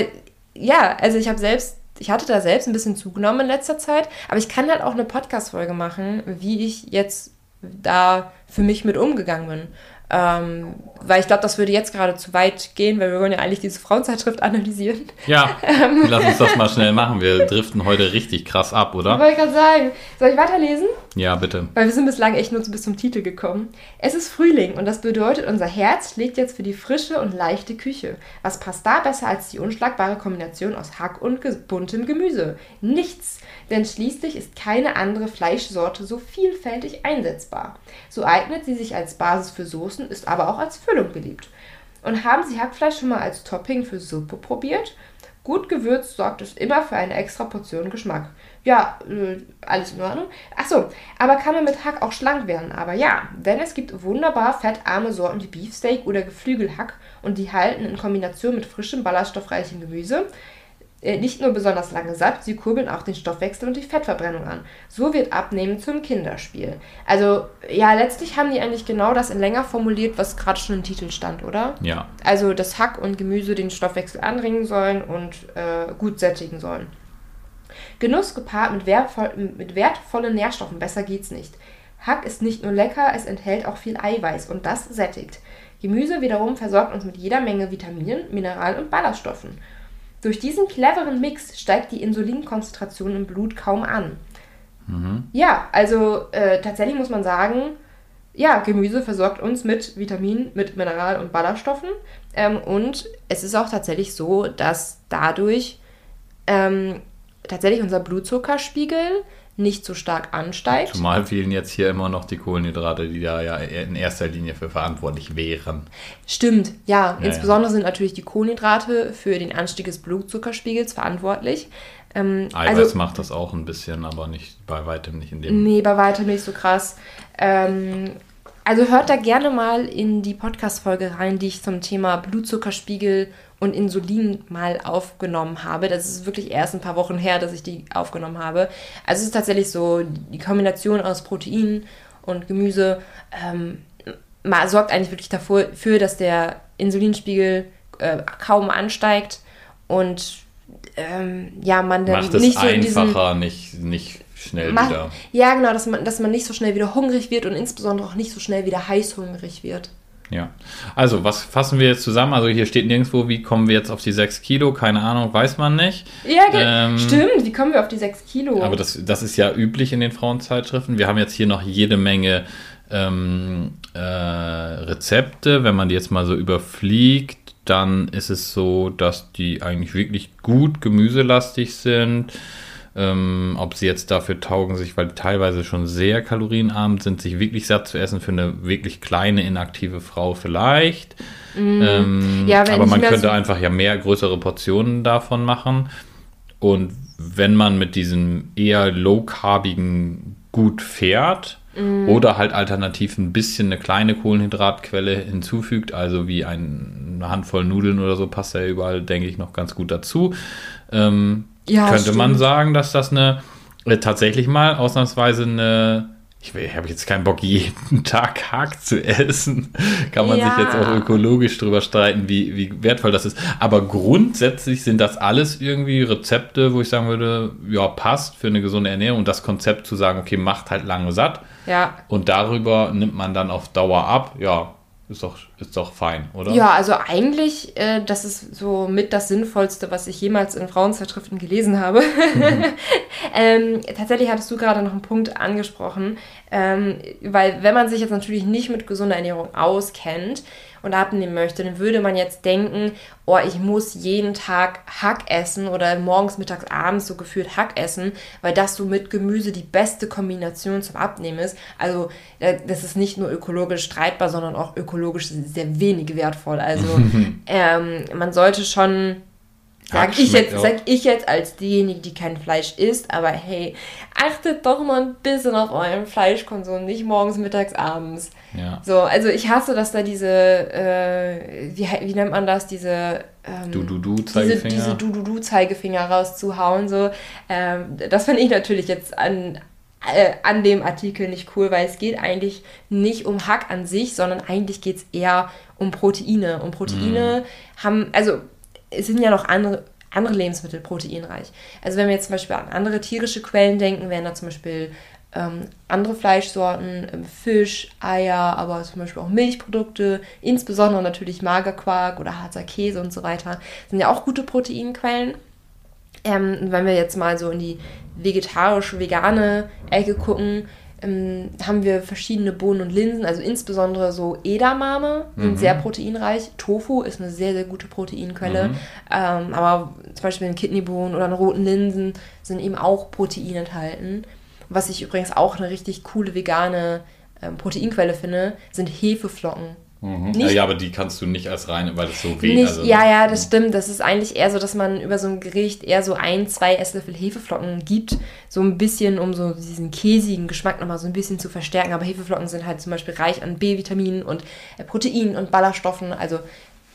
ja, also ich habe selbst, ich hatte da selbst ein bisschen zugenommen in letzter Zeit, aber ich kann halt auch eine Podcast-Folge machen, wie ich jetzt da für mich mit umgegangen bin. Ähm, weil ich glaube, das würde jetzt gerade zu weit gehen, weil wir wollen ja eigentlich diese Frauenzeitschrift analysieren. Ja, [laughs] lass uns das mal schnell machen. Wir driften heute richtig krass ab, Ich oder? wollte gerade sagen, soll ich weiterlesen? Ja, bitte. Weil wir sind bislang echt nur bis zum Titel gekommen. Es ist Frühling und das bedeutet, unser Herz schlägt jetzt für die frische und leichte Küche. Was passt da besser als die unschlagbare Kombination aus Hack und buntem Gemüse? Nichts, denn schließlich ist keine andere Fleischsorte so vielfältig einsetzbar. So eignet sie sich als Basis für Soßen, ist aber auch als Füllung beliebt. Und haben Sie Hackfleisch schon mal als Topping für Suppe probiert? Gut gewürzt sorgt es immer für eine extra Portion Geschmack. Ja, äh, alles in Ordnung. Achso, aber kann man mit Hack auch schlank werden? Aber ja, denn es gibt wunderbar fettarme Sorten wie Beefsteak oder Geflügelhack und die halten in Kombination mit frischem, ballaststoffreichem Gemüse nicht nur besonders lange satt, sie kurbeln auch den Stoffwechsel und die Fettverbrennung an. So wird Abnehmen zum Kinderspiel. Also, ja, letztlich haben die eigentlich genau das in länger formuliert, was gerade schon im Titel stand, oder? Ja, Also, dass Hack und Gemüse den Stoffwechsel anregen sollen und äh, gut sättigen sollen. Genuss gepaart mit, wertvoll, mit wertvollen Nährstoffen, besser geht's nicht. Hack ist nicht nur lecker, es enthält auch viel Eiweiß und das sättigt. Gemüse wiederum versorgt uns mit jeder Menge Vitaminen, Mineralen und Ballaststoffen. Durch diesen cleveren Mix steigt die Insulinkonzentration im Blut kaum an. Ja, also äh, tatsächlich muss man sagen, ja, Gemüse versorgt uns mit Vitaminen, mit Mineral- und Ballaststoffen. Ähm, und es ist auch tatsächlich so, dass dadurch ähm, tatsächlich unser Blutzuckerspiegel nicht so stark ansteigt. zumal fehlen jetzt hier immer noch die Kohlenhydrate, die da ja in erster Linie für verantwortlich wären. Stimmt, ja. Ja, Insbesondere sind natürlich die Kohlenhydrate für den Anstieg des Blutzuckerspiegels verantwortlich. Ähm, Eiweiß also, macht das auch ein bisschen, aber nicht bei weitem nicht in dem. Nee, bei weitem nicht so krass. Ähm, also hört da gerne mal in die Podcast-Folge rein, die ich zum Thema Blutzuckerspiegel und Insulin mal aufgenommen habe. Das ist wirklich erst ein paar Wochen her, dass ich die aufgenommen habe. Also es ist tatsächlich so, die Kombination aus Protein und Gemüse ähm, ma- sorgt eigentlich wirklich dafür, für, dass der Insulinspiegel äh, kaum ansteigt und ähm, ja, man dann Macht es nicht so in diesen einfacher, nicht, nicht schnell Mach- wieder. Ja, genau, dass man, dass man nicht so schnell wieder hungrig wird und insbesondere auch nicht so schnell wieder heißhungrig wird. Ja. Also, was fassen wir jetzt zusammen? Also, hier steht nirgendwo, wie kommen wir jetzt auf die 6 Kilo? Keine Ahnung, weiß man nicht. Ja, Ähm, stimmt. Wie kommen wir auf die 6 Kilo? Aber das, das ist ja üblich in den Frauenzeitschriften. Wir haben jetzt hier noch jede Menge ähm, äh, Rezepte. Wenn man die jetzt mal so überfliegt, dann ist es so, dass die eigentlich wirklich gut gemüselastig sind. Ähm, ob sie jetzt dafür taugen, sich, weil die teilweise schon sehr kalorienarm sind, sich wirklich satt zu essen für eine wirklich kleine, inaktive Frau vielleicht. Mm. Ähm, ja, aber man könnte so einfach ja mehr größere Portionen davon machen. Und wenn man mit diesem eher low-carbigen gut fährt, Mm. Oder halt alternativ ein bisschen eine kleine Kohlenhydratquelle hinzufügt, also wie ein, eine Handvoll Nudeln oder so passt ja überall, denke ich, noch ganz gut dazu. Ähm, ja, könnte stimmt. man sagen, dass das eine äh, tatsächlich mal ausnahmsweise eine ich, ich habe jetzt keinen Bock, jeden Tag Hack zu essen. [laughs] Kann man ja. sich jetzt auch ökologisch drüber streiten, wie, wie wertvoll das ist. Aber grundsätzlich sind das alles irgendwie Rezepte, wo ich sagen würde, ja, passt für eine gesunde Ernährung. Und das Konzept zu sagen, okay, macht halt lange satt. Ja. Und darüber nimmt man dann auf Dauer ab. Ja, ist doch, ist doch fein, oder? Ja, also eigentlich, äh, das ist so mit das Sinnvollste, was ich jemals in Frauenzeitschriften gelesen habe. Mhm. [laughs] ähm, tatsächlich hattest du gerade noch einen Punkt angesprochen, ähm, weil wenn man sich jetzt natürlich nicht mit gesunder Ernährung auskennt, und abnehmen möchte, dann würde man jetzt denken, oh, ich muss jeden Tag Hack essen oder morgens, mittags, abends so gefühlt Hack essen, weil das so mit Gemüse die beste Kombination zum Abnehmen ist. Also äh, das ist nicht nur ökologisch streitbar, sondern auch ökologisch sehr wenig wertvoll. Also [laughs] ähm, man sollte schon Sag ich, jetzt, sag ich jetzt als diejenige, die kein Fleisch isst, aber hey, achtet doch mal ein bisschen auf euren Fleischkonsum, nicht morgens, mittags, abends. Ja. So, also ich hasse, dass da diese, äh, wie, wie nennt man das, diese ähm, Du-Du-Du-Zeigefinger. Diese, diese Du-Du-Du-Zeigefinger rauszuhauen. So. Ähm, das finde ich natürlich jetzt an, äh, an dem Artikel nicht cool, weil es geht eigentlich nicht um Hack an sich, sondern eigentlich geht es eher um Proteine. Und Proteine mm. haben, also es sind ja noch andere, andere Lebensmittel proteinreich. Also wenn wir jetzt zum Beispiel an andere tierische Quellen denken, wären da zum Beispiel ähm, andere Fleischsorten, ähm, Fisch, Eier, aber zum Beispiel auch Milchprodukte, insbesondere natürlich Magerquark oder harzer Käse und so weiter, sind ja auch gute Proteinquellen. Ähm, wenn wir jetzt mal so in die vegetarisch-vegane Ecke gucken, ähm, haben wir verschiedene Bohnen und Linsen, also insbesondere so Edamame sind mhm. sehr proteinreich. Tofu ist eine sehr, sehr gute Proteinquelle. Mhm. Ähm, aber zum Beispiel in Kidneybohnen oder in roten Linsen sind eben auch Protein enthalten. Was ich übrigens auch eine richtig coole vegane ähm, Proteinquelle finde, sind Hefeflocken. Mhm. Nicht, ja, aber die kannst du nicht als rein, weil das so weh ist. Also, ja, ja, das stimmt. Das ist eigentlich eher so, dass man über so ein Gericht eher so ein, zwei Esslöffel Hefeflocken gibt. So ein bisschen, um so diesen käsigen Geschmack nochmal so ein bisschen zu verstärken. Aber Hefeflocken sind halt zum Beispiel reich an B-Vitaminen und äh, Proteinen und Ballaststoffen. Also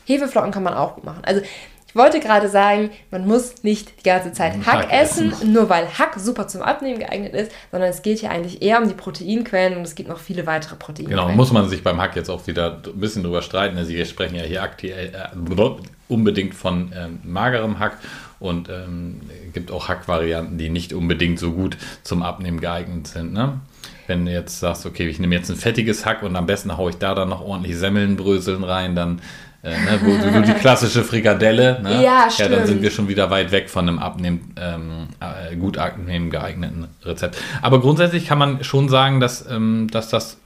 Hefeflocken kann man auch gut machen. Also ich wollte gerade sagen, man muss nicht die ganze Zeit Hack, Hack essen, essen, nur weil Hack super zum Abnehmen geeignet ist, sondern es geht hier eigentlich eher um die Proteinquellen und es gibt noch viele weitere Proteinquellen. Genau, muss man sich beim Hack jetzt auch wieder ein bisschen drüber streiten. Sie sprechen ja hier aktuell äh, unbedingt von ähm, magerem Hack und ähm, gibt auch Hackvarianten, die nicht unbedingt so gut zum Abnehmen geeignet sind. Ne? Wenn du jetzt sagst, okay, ich nehme jetzt ein fettiges Hack und am besten haue ich da dann noch ordentlich Semmelnbröseln rein, dann äh, ne, wo, wo, die klassische Frikadelle, ne? ja, ja, dann sind wir schon wieder weit weg von einem Abnehmen, ähm, äh, gut abnehmen geeigneten Rezept. Aber grundsätzlich kann man schon sagen, dass, ähm, dass das,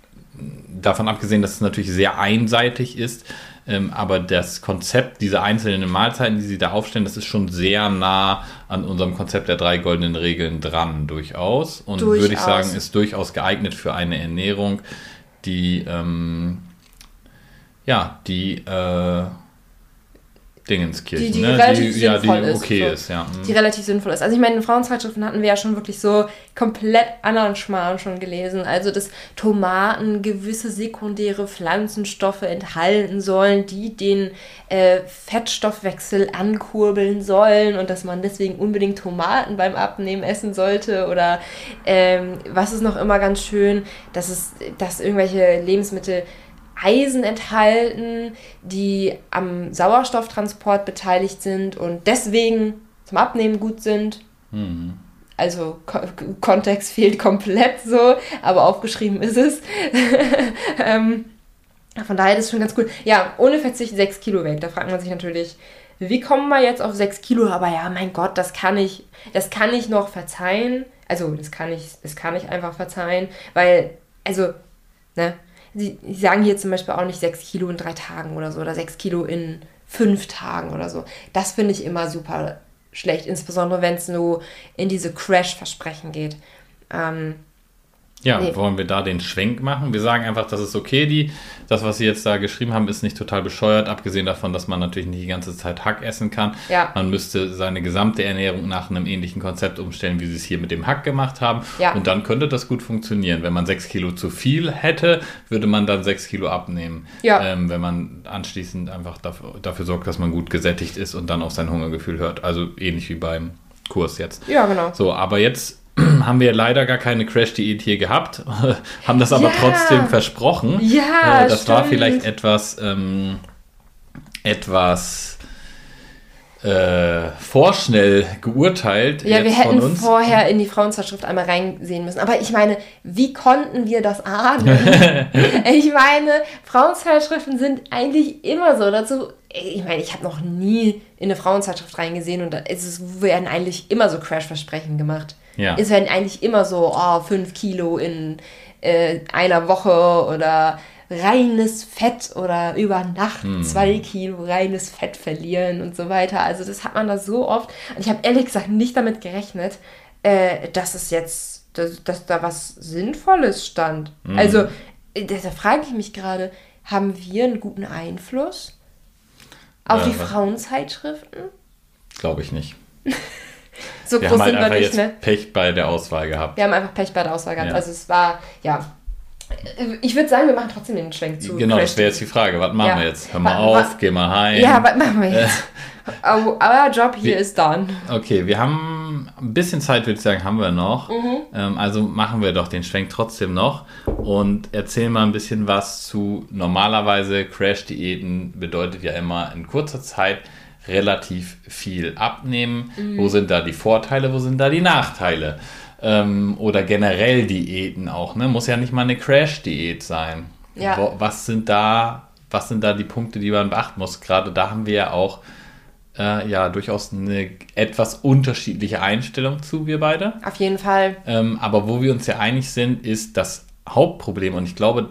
davon abgesehen, dass es natürlich sehr einseitig ist, ähm, aber das Konzept dieser einzelnen Mahlzeiten, die sie da aufstellen, das ist schon sehr nah an unserem Konzept der drei goldenen Regeln dran, durchaus. Und durchaus. würde ich sagen, ist durchaus geeignet für eine Ernährung, die ähm, ja, die äh, Dingenskirchen, die, die ne? relativ die, ja, die okay ist, ist ja. Mhm. Die relativ sinnvoll ist. Also ich meine, in Frauenzeitschriften hatten wir ja schon wirklich so komplett anderen Schmarrn schon gelesen. Also, dass Tomaten gewisse sekundäre Pflanzenstoffe enthalten sollen, die den äh, Fettstoffwechsel ankurbeln sollen und dass man deswegen unbedingt Tomaten beim Abnehmen essen sollte. Oder ähm, was ist noch immer ganz schön, dass es, dass irgendwelche Lebensmittel Eisen enthalten, die am Sauerstofftransport beteiligt sind und deswegen zum Abnehmen gut sind. Mhm. Also Ko Kontext fehlt komplett so, aber aufgeschrieben ist es. [laughs] ähm, von daher ist es schon ganz cool. Ja, ohne Verzicht 6 Kilo weg. Da fragt man sich natürlich, wie kommen wir jetzt auf 6 Kilo? Aber ja, mein Gott, das kann ich, das kann ich noch verzeihen. Also, das kann ich, das kann ich einfach verzeihen, weil, also, ne, sie, sie sagen hier zum Beispiel auch nicht 6 Kilo in drei Tagen oder so oder 6 Kilo in fünf Tagen oder so. Das finde ich immer super schlecht, insbesondere wenn es nur in diese Crash-Versprechen geht. Ähm, ja, nee. wollen wir da den Schwenk machen? Wir sagen einfach, das ist okay, die, das, was Sie jetzt da geschrieben haben, ist nicht total bescheuert, abgesehen davon, dass man natürlich nicht die ganze Zeit Hack essen kann. Ja. Man müsste seine gesamte Ernährung nach einem ähnlichen Konzept umstellen, wie Sie es hier mit dem Hack gemacht haben. Ja. Und dann könnte das gut funktionieren. Wenn man sechs Kilo zu viel hätte, würde man dann sechs Kilo abnehmen. Ja. Ähm, wenn man anschließend einfach dafür, dafür sorgt, dass man gut gesättigt ist und dann auf sein Hungergefühl hört. Also ähnlich wie beim Kurs jetzt. Ja, genau. So, aber jetzt [clears throat] haben wir leider gar keine Crash-Diät hier gehabt, [laughs] haben das aber ja. trotzdem versprochen. Ja, äh, das stimmt. war vielleicht etwas, ähm, etwas äh, vorschnell geurteilt. Ja, wir hätten vorher in die Frauenzeitschrift einmal reinsehen müssen. Aber ich meine, wie konnten wir das ahnen? [laughs] ich meine, Frauenzeitschriften sind eigentlich immer so dazu. Ich meine, ich habe noch nie in eine Frauenzeitschrift reingesehen und es werden eigentlich immer so Crash-Versprechen gemacht. Ja. Es werden eigentlich immer so, oh, 5 Kilo in äh, einer Woche oder reines Fett oder über Nacht Hm. zwei Kilo reines Fett verlieren und so weiter. Also das hat man da so oft. Und ich habe ehrlich gesagt nicht damit gerechnet, äh, dass es jetzt, dass, dass da was Sinnvolles stand. Hm. Also äh, da, da frage ich mich gerade, haben wir einen guten Einfluss auf Äh, die? Frauenzeitschriften? Glaube ich nicht. [laughs] So Wir groß haben halt sind wir nicht, ne? Pech bei der Auswahl gehabt. Wir haben einfach Pech bei der Auswahl gehabt. Ja. Also es war, ja. Ich würde sagen, wir machen trotzdem den Schwenk zu. Genau, das Crash wäre jetzt die Frage. Was machen Ja. wir jetzt? Hör mal Wa- auf, geh mal heim. Ja, was machen wir jetzt? [laughs] Our, our job here is done. Okay, wir haben ein bisschen Zeit, würde ich sagen, haben wir noch. Mhm. Ähm, also machen wir doch den Schwenk trotzdem noch und erzählen mal ein bisschen was zu normalerweise Crash-Diäten bedeutet ja immer in kurzer Zeit relativ viel abnehmen. Mhm. Wo sind da die Vorteile, wo sind da die Nachteile? Ähm, oder generell Diäten auch, ne? Muss ja nicht mal eine Crash-Diät sein. Ja. Wo, was sind da, was sind da die Punkte, die man beachten muss? Gerade da haben wir ja auch äh, ja durchaus eine etwas unterschiedliche Einstellung zu, wir beide. Auf jeden Fall. Ähm, aber wo wir uns ja einig sind, ist das Hauptproblem. Und ich glaube,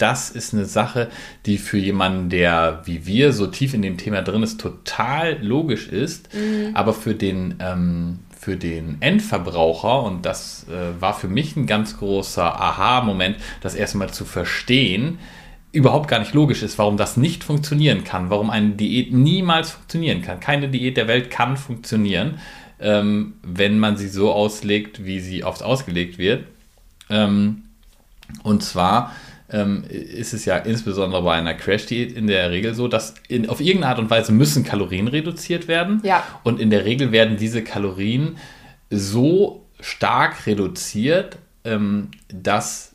das ist eine Sache, die für jemanden, der wie wir so tief in dem Thema drin ist, total logisch ist. Aber für den, ähm, für den Endverbraucher, und das äh, war für mich ein ganz großer Aha-Moment, das erstmal zu verstehen, überhaupt gar nicht logisch ist, warum das nicht funktionieren kann, warum eine Diät niemals funktionieren kann. Keine Diät der Welt kann funktionieren, ähm, wenn man sie so auslegt, wie sie oft ausgelegt wird. Ähm, und zwar ähm, ist es ja insbesondere bei einer Crash-Diät in der Regel so, dass in, auf irgendeine Art und Weise müssen Kalorien reduziert werden. Ja. Und in der Regel werden diese Kalorien so stark reduziert, ähm, dass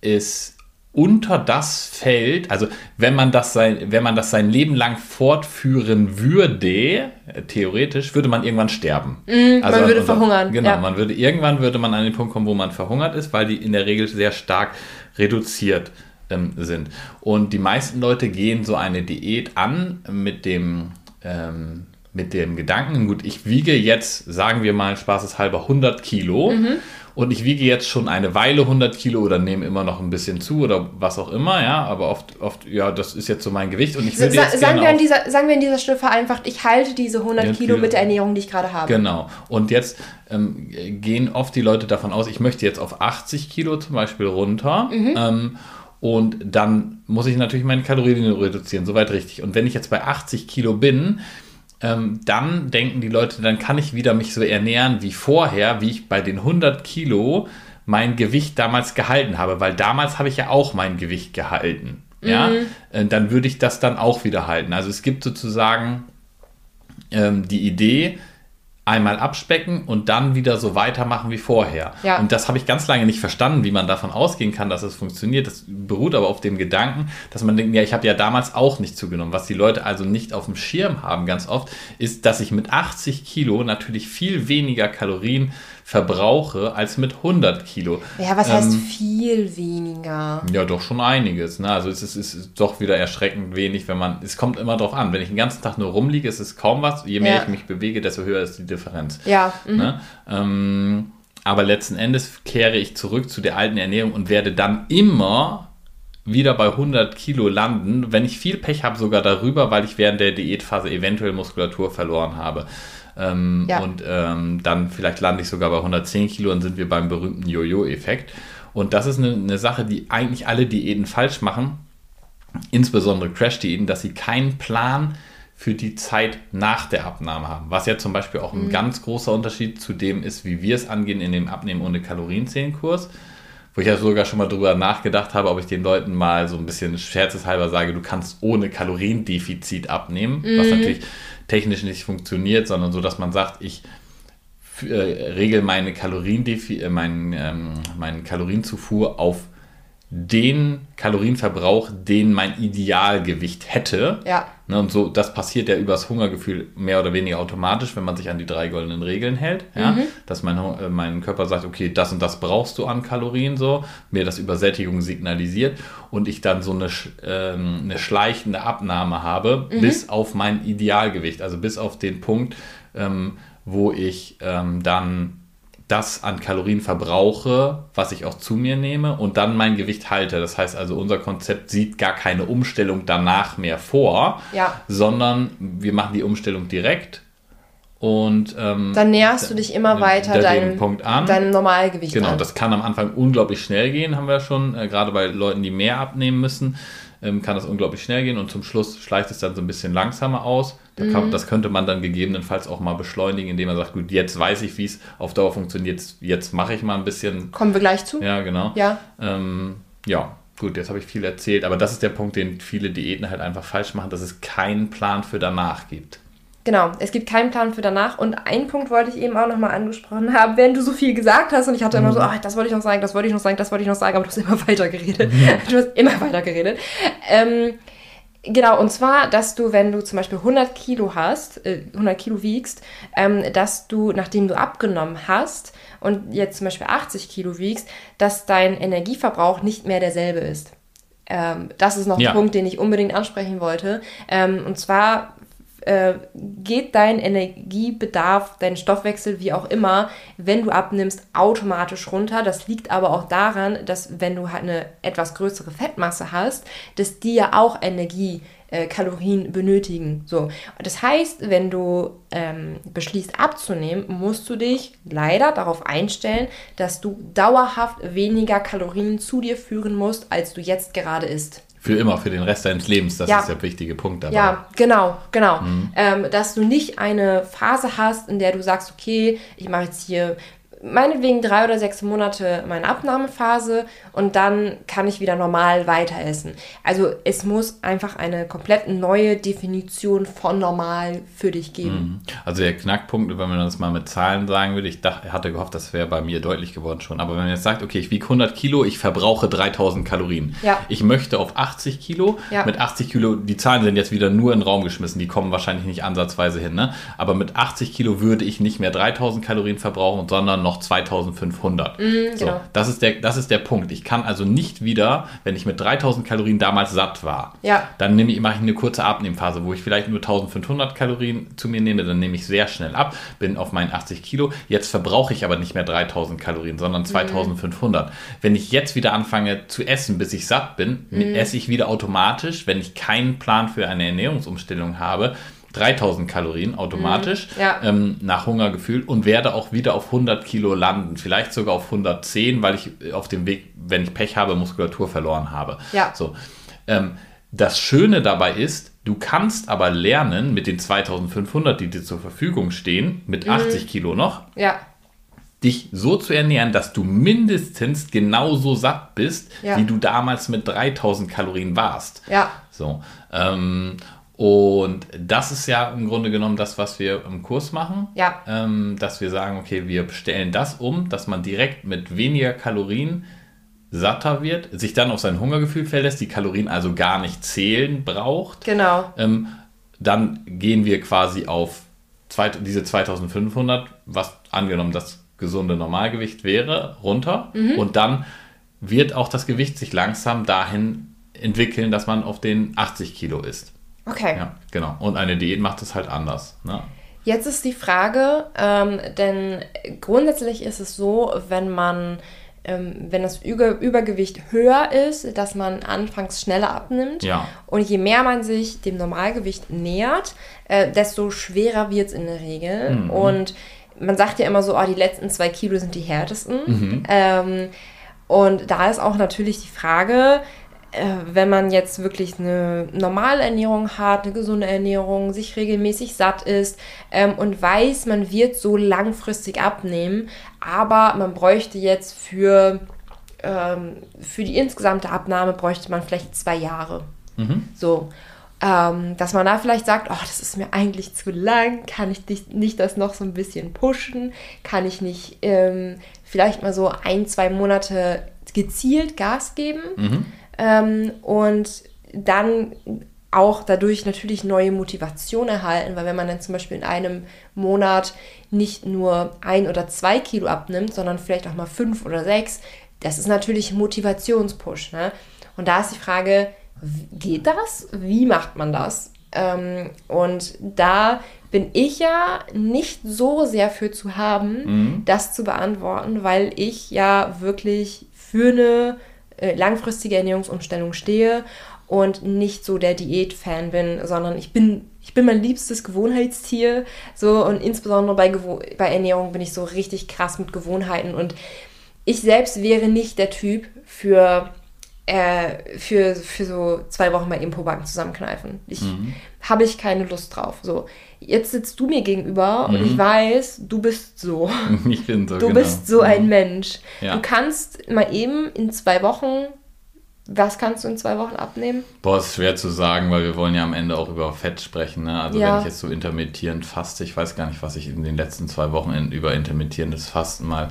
es unter das fällt, also wenn man das sein, wenn man das sein Leben lang fortführen würde, äh, theoretisch, würde man irgendwann sterben. Mhm, man würde unter- verhungern, Genau, ja. man würde irgendwann würde man an den Punkt kommen, wo man verhungert ist, weil die in der Regel sehr stark reduziert ähm, sind. Und die meisten Leute gehen so eine Diät an mit dem ähm, mit dem Gedanken, gut, ich wiege jetzt, sagen wir mal spaßeshalber 100 Kilo Mhm. Und ich wiege jetzt schon eine Weile 100 Kilo oder nehme immer noch ein bisschen zu oder was auch immer, ja, aber oft, oft, ja, das ist jetzt so mein Gewicht und ich Sa würde jetzt sagen, wir an dieser, sagen wir an dieser Stelle vereinfacht, ich halte diese 100 Ja, Kilo Kilo. mit der Ernährung, die ich gerade habe. Genau. Und jetzt ähm, gehen oft die Leute davon aus, ich möchte jetzt auf 80 Kilo zum Beispiel runter. Ähm, und dann muss ich natürlich meine Kalorien reduzieren, soweit richtig. Und wenn ich jetzt bei 80 Kilo bin, ähm, dann denken die Leute, dann kann ich wieder mich so ernähren wie vorher, wie ich bei den 100 Kilo mein Gewicht damals gehalten habe, weil damals habe ich ja auch mein Gewicht gehalten. Ja, Äh, dann würde ich das dann auch wieder halten. Also es gibt sozusagen ähm, die Idee, einmal abspecken und dann wieder so weitermachen wie vorher. Ja. Und das habe ich ganz lange nicht verstanden, wie man davon ausgehen kann, dass es funktioniert. Das beruht aber auf dem Gedanken, dass man denkt, ja, ich habe ja damals auch nicht zugenommen. Was die Leute also nicht auf dem Schirm haben ganz oft, ist, dass ich mit 80 Kilo natürlich viel weniger Kalorien verbrauche als mit 100 Kilo. Ja, was heißt Ähm, viel weniger? ja, doch schon einiges. Ne? Also es ist, es ist doch wieder erschreckend wenig, wenn man. Es kommt immer drauf an. Wenn ich den ganzen Tag nur rumliege, ist es kaum was. Je mehr Ja. ich mich bewege, desto höher ist die Differenz. Ja, mhm. Ne? Ähm, aber letzten Endes kehre ich zurück zu der alten Ernährung und werde dann immer wieder bei 100 Kilo landen, wenn ich viel Pech habe, sogar darüber, weil ich während der Diätphase eventuell Muskulatur verloren habe. Ähm, ja. Und ähm, dann vielleicht lande ich sogar bei 110 Kilo und sind wir beim berühmten Jojo-Effekt. Und das ist eine, eine Sache, die eigentlich alle Diäten falsch machen, insbesondere Crash-Diäten, dass sie keinen Plan für die Zeit nach der Abnahme haben. Was ja zum Beispiel auch ein mhm. ganz großer Unterschied zu dem ist, wie wir es angehen in dem Abnehmen ohne Kalorienzählenkurs. Wo ich ja sogar schon mal drüber nachgedacht habe, ob ich den Leuten mal so ein bisschen scherzeshalber sage, du kannst ohne Kaloriendefizit abnehmen, mhm. was natürlich technisch nicht funktioniert, sondern so, dass man sagt, ich äh, regel meine, Kaloriendefi äh, mein, ähm, meine Kalorienzufuhr auf den Kalorienverbrauch, den mein Idealgewicht hätte. Ja. Ne, und so, das passiert ja übers Hungergefühl mehr oder weniger automatisch, wenn man sich an die drei goldenen Regeln hält. Ja? Mhm. Dass mein, äh, mein Körper sagt, okay, das und das brauchst du an Kalorien, so, mir das Übersättigung signalisiert und ich dann so eine, ähm, eine schleichende Abnahme habe, mhm. bis auf mein Idealgewicht, also bis auf den Punkt, ähm, wo ich ähm, dann das an Kalorien verbrauche, was ich auch zu mir nehme und dann mein Gewicht halte. Das heißt also, unser Konzept sieht gar keine Umstellung danach mehr vor, ja. sondern wir machen die Umstellung direkt und ähm, dann näherst du dich immer weiter deinem, Punkt an. deinem Normalgewicht genau, an. das kann am Anfang unglaublich schnell gehen, haben wir schon, äh, gerade bei Leuten, die mehr abnehmen müssen ähm, kann das unglaublich schnell gehen und zum Schluss schleicht es dann so ein bisschen langsamer aus. Da kann, mhm. Das könnte man dann gegebenenfalls auch mal beschleunigen, indem man sagt, gut, jetzt weiß ich, wie es auf Dauer funktioniert, jetzt, jetzt mache ich mal ein bisschen. Kommen wir gleich zu? Ja, genau. Ja. Ähm, ja, gut, jetzt habe ich viel erzählt, aber das ist der Punkt, den viele Diäten halt einfach falsch machen, dass es keinen Plan für danach gibt. Genau, es gibt keinen Plan für danach. Und einen Punkt wollte ich eben auch nochmal angesprochen haben, wenn du so viel gesagt hast und ich hatte immer so, oh, das wollte ich noch sagen, das wollte ich noch sagen, das wollte ich noch sagen, aber du hast immer [laughs] weiter geredet. Mhm. Du hast immer weiter geredet. Ähm, genau, und zwar, dass du, wenn du zum Beispiel 100 Kilo hast, äh, 100 Kilo wiegst, ähm, dass du, nachdem du abgenommen hast und jetzt zum Beispiel 80 Kilo wiegst, dass dein Energieverbrauch nicht mehr derselbe ist. Ähm, das ist noch ja. ein Punkt, den ich unbedingt ansprechen wollte. Ähm, und zwar äh, geht dein Energiebedarf, dein Stoffwechsel, wie auch immer, wenn du abnimmst, automatisch runter. Das liegt aber auch daran, dass wenn du halt eine etwas größere Fettmasse hast, dass die ja auch Energie äh, Kalorien benötigen. So. Das heißt, wenn du ähm, beschließt abzunehmen, musst du dich leider darauf einstellen, dass du dauerhaft weniger Kalorien zu dir führen musst, als du jetzt gerade isst. Für immer, für den Rest deines Lebens, das ja. ist der wichtige Punkt dabei. Ja, genau, genau. Mhm. Ähm, dass du nicht eine Phase hast, in der du sagst, okay, ich mache jetzt hier meinetwegen drei oder sechs Monate meine Abnahmephase und dann kann ich wieder normal weiter essen. Also es muss einfach eine komplett neue Definition von normal für dich geben. Mhm. Also der Knackpunkt, wenn man das mal mit Zahlen sagen würde, ich dachte, hatte gehofft, das wäre bei mir deutlich geworden schon. Aber wenn man jetzt sagt, okay, ich wiege 100 Kilo, ich verbrauche 3000 Kalorien. Ja. Ich möchte auf 80 Kilo. Ja. Mit 80 Kilo, die Zahlen sind jetzt wieder nur in den Raum geschmissen, die kommen wahrscheinlich nicht ansatzweise hin. Ne? Aber mit 80 Kilo würde ich nicht mehr 3000 Kalorien verbrauchen, sondern noch noch 2500. Mm, so, genau. das, ist der, das ist der Punkt. Ich kann also nicht wieder, wenn ich mit 3000 Kalorien damals satt war, ja. dann nehme ich, mache ich eine kurze Abnehmphase, wo ich vielleicht nur 1500 Kalorien zu mir nehme, dann nehme ich sehr schnell ab, bin auf meinen 80 Kilo. Jetzt verbrauche ich aber nicht mehr 3000 Kalorien, sondern 2500. Mm. Wenn ich jetzt wieder anfange zu essen, bis ich satt bin, mm. esse ich wieder automatisch, wenn ich keinen Plan für eine Ernährungsumstellung habe, 3000 Kalorien automatisch mhm, ja. ähm, nach Hungergefühl und werde auch wieder auf 100 Kilo landen, vielleicht sogar auf 110, weil ich auf dem Weg, wenn ich Pech habe, Muskulatur verloren habe. Ja. So. Ähm, das Schöne dabei ist, du kannst aber lernen mit den 2500, die dir zur Verfügung stehen, mit mhm. 80 Kilo noch, ja. dich so zu ernähren, dass du mindestens genauso satt bist, wie du damals mit 3000 Kalorien warst. Ja. So. Ähm, und das ist ja im Grunde genommen das, was wir im Kurs machen. Ja. Ähm, dass wir sagen, okay, wir stellen das um, dass man direkt mit weniger Kalorien satter wird, sich dann auf sein Hungergefühl verlässt, die Kalorien also gar nicht zählen braucht. Genau. Ähm, dann gehen wir quasi auf zwei, diese 2500, was angenommen das gesunde Normalgewicht wäre, runter. Mhm. Und dann wird auch das Gewicht sich langsam dahin entwickeln, dass man auf den 80 Kilo ist. Okay. Ja, genau. Und eine Diät macht es halt anders. Ne? Jetzt ist die Frage, ähm, denn grundsätzlich ist es so, wenn man ähm, wenn das Über Übergewicht höher ist, dass man anfangs schneller abnimmt. Ja. Und je mehr man sich dem Normalgewicht nähert, äh, desto schwerer wird es in der Regel. Mhm. Und man sagt ja immer so, oh, die letzten zwei Kilo sind die härtesten. Mhm. Ähm, und da ist auch natürlich die Frage, wenn man jetzt wirklich eine normale Ernährung hat, eine gesunde Ernährung, sich regelmäßig satt ist ähm, und weiß, man wird so langfristig abnehmen, aber man bräuchte jetzt für, ähm, für die insgesamte Abnahme bräuchte man vielleicht zwei Jahre. Mhm. So. Ähm, dass man da vielleicht sagt, oh, das ist mir eigentlich zu lang, kann ich dich, nicht das noch so ein bisschen pushen, kann ich nicht ähm, vielleicht mal so ein, zwei Monate gezielt Gas geben Mhm. Ähm, und dann auch dadurch natürlich neue Motivation erhalten, weil wenn man dann zum Beispiel in einem Monat nicht nur ein oder zwei Kilo abnimmt, sondern vielleicht auch mal fünf oder sechs, das ist natürlich ein Motivationspush. Ne? Und da ist die Frage, geht das? Wie macht man das? Ähm, und da bin ich ja nicht so sehr für zu haben, das zu beantworten, weil ich ja wirklich für eine äh, langfristige Ernährungsumstellung stehe und nicht so der Diät-Fan bin, sondern ich bin, ich bin mein liebstes Gewohnheitstier. So und insbesondere bei, Gewo bei Ernährung bin ich so richtig krass mit Gewohnheiten und ich selbst wäre nicht der Typ für, äh, für, für so zwei Wochen mal eben Pobacken zusammenkneifen. Ich habe ich keine Lust drauf. So, jetzt sitzt du mir gegenüber und ich weiß, du bist so. [laughs] Ich bin so, Du genau. bist so ein Mensch. Ja. Du kannst mal eben in zwei Wochen, was kannst du in zwei Wochen abnehmen? Boah, ist schwer zu sagen, weil wir wollen ja am Ende auch über Fett sprechen. Ne? Also Ja. wenn ich jetzt so intermittierend faste, ich weiß gar nicht, was ich in den letzten zwei Wochen in, über intermittierendes Fasten mal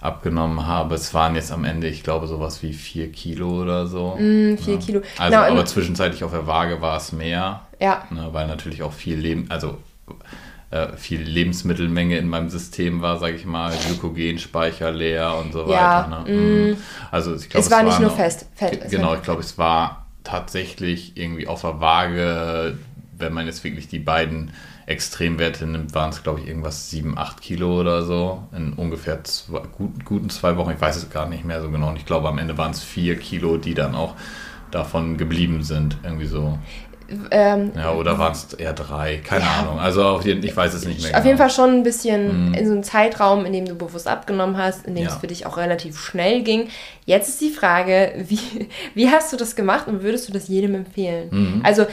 abgenommen habe. Es waren jetzt am Ende, ich glaube, sowas wie vier Kilo oder so. Hm, vier Kilo. Also, Genau, aber zwischenzeitlich auf der Waage war es mehr, Ja, ne? weil natürlich auch viel Leben, also äh, viel Lebensmittelmenge in meinem System war, sage ich mal, Glykogenspeicher leer und so Ja, weiter. Ne? Mm. Also ich glaube, Es war nicht nur Fest- Fett, Ge- es Genau, ich glaube, es war tatsächlich irgendwie auf der Waage, wenn man jetzt wirklich die beiden Extremwerte nimmt, waren es, glaube ich, irgendwas 7, 8 Kilo oder so. In ungefähr zwei, gut, guten zwei Wochen. Ich weiß es gar nicht mehr so genau. Und ich glaube, am Ende waren es 4 Kilo, die dann auch davon geblieben sind. Irgendwie so. ähm, Ja, oder waren es eher drei? Keine Ja. Ahnung. Also auf jeden, ich weiß es nicht mehr genau. auf jeden Fall schon ein bisschen in so einem Zeitraum, in dem du bewusst abgenommen hast, in dem Ja. es für dich auch relativ schnell ging. Jetzt ist die Frage, wie, [laughs] wie hast du das gemacht und würdest du das jedem empfehlen? Mhm. Also,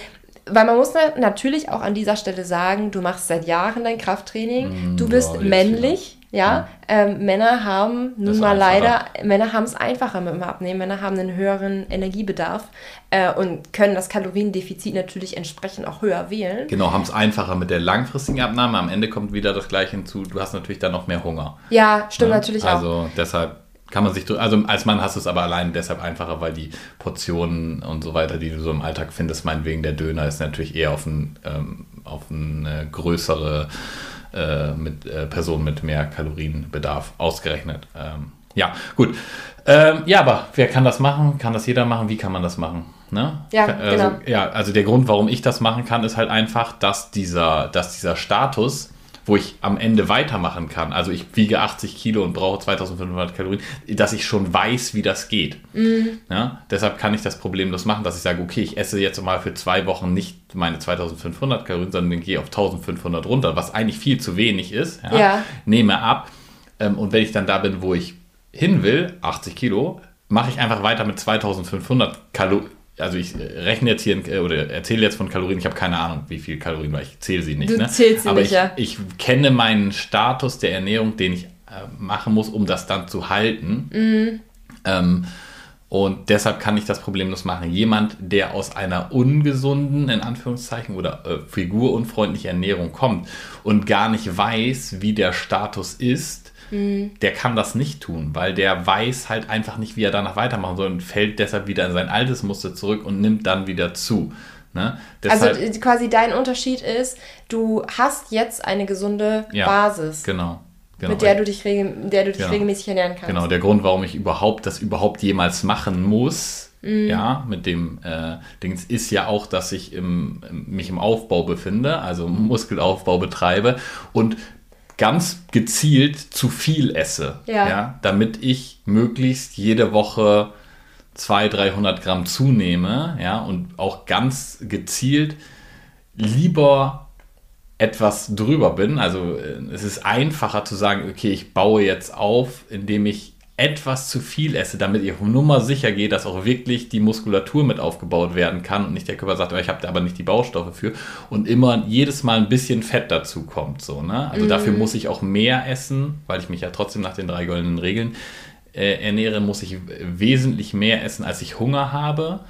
weil man muss na- natürlich auch an dieser Stelle sagen, du machst seit Jahren dein Krafttraining, du bist ja, männlich, ja. Ähm, Männer haben nun mal leider, Männer haben es einfacher mit dem Abnehmen, Männer haben einen höheren Energiebedarf äh, und können das Kaloriendefizit natürlich entsprechend auch höher wählen. Genau, haben es einfacher mit der langfristigen Abnahme. Am Ende kommt wieder das Gleiche hinzu. Du hast natürlich dann noch mehr Hunger. Ja, stimmt Ne? natürlich auch. Also deshalb kann man sich, durch- also als Mann hast du es aber allein deshalb einfacher, weil die Portionen und so weiter, die du so im Alltag findest, meinetwegen der Döner ist natürlich eher auf, ein, ähm, auf eine größere äh, mit, äh, Person mit mehr Kalorienbedarf ausgerechnet. Ähm, ja, gut. Ähm, ja, aber wer kann das machen? Kann das jeder machen? Wie kann man das machen? Ne? Ja, also, genau. ja, also der Grund, warum ich das machen kann, ist halt einfach, dass dieser, dass dieser Status, wo ich am Ende weitermachen kann, also ich wiege 80 Kilo und brauche 2500 Kalorien, dass ich schon weiß, wie das geht. Mhm. Ja, deshalb kann ich das problemlos machen, dass ich sage, okay, ich esse jetzt mal für zwei Wochen nicht meine 2500 Kalorien, sondern gehe auf 1500 runter, was eigentlich viel zu wenig ist. Ja, Ja. Nehme ab ähm, und wenn ich dann da bin, wo ich hin will, 80 Kilo, mache ich einfach weiter mit 2500 Kalorien. Also ich äh, rechne jetzt hier äh, oder erzähle jetzt von Kalorien. Ich habe keine Ahnung, wie viel Kalorien, weil ich zähle sie nicht. Du ne? zählst sie Aber nicht, ich, ja. ich kenne meinen Status der Ernährung, den ich äh, machen muss, um das dann zu halten. Mhm. Ähm, und deshalb kann ich das problemlos machen. Jemand, der aus einer ungesunden, in Anführungszeichen, oder äh, figurunfreundlichen Ernährung kommt und gar nicht weiß, wie der Status ist, Mhm. der kann das nicht tun, weil der weiß halt einfach nicht, wie er danach weitermachen soll und fällt deshalb wieder in sein altes Muster zurück und nimmt dann wieder zu. Ne? Also Deshalb, äh, quasi dein Unterschied ist, du hast jetzt eine gesunde Ja, Basis, genau. genau. mit der du dich, regel der du dich Genau. regelmäßig ernähren kannst. Genau, der Grund, warum ich überhaupt das überhaupt jemals machen muss, Mhm. ja, mit dem äh, Dings, ist ja auch, dass ich im, mich im Aufbau befinde, also Muskelaufbau betreibe und ganz gezielt zu viel esse. Ja. ja damit ich möglichst jede Woche 200, 300 Gramm zunehme. Ja, und auch ganz gezielt lieber etwas drüber bin. Also äh, es ist einfacher zu sagen, okay, ich baue jetzt auf, indem ich etwas zu viel esse, damit ich nur mal sicher gehe, dass auch wirklich die Muskulatur mit aufgebaut werden kann und nicht der Körper sagt, oh, ich habe da aber nicht die Baustoffe für und immer jedes Mal ein bisschen Fett dazu kommt. So, ne? Also mm. dafür muss ich auch mehr essen, weil ich mich ja trotzdem nach den drei goldenen Regeln äh, ernähre, muss ich wesentlich mehr essen, als ich Hunger habe.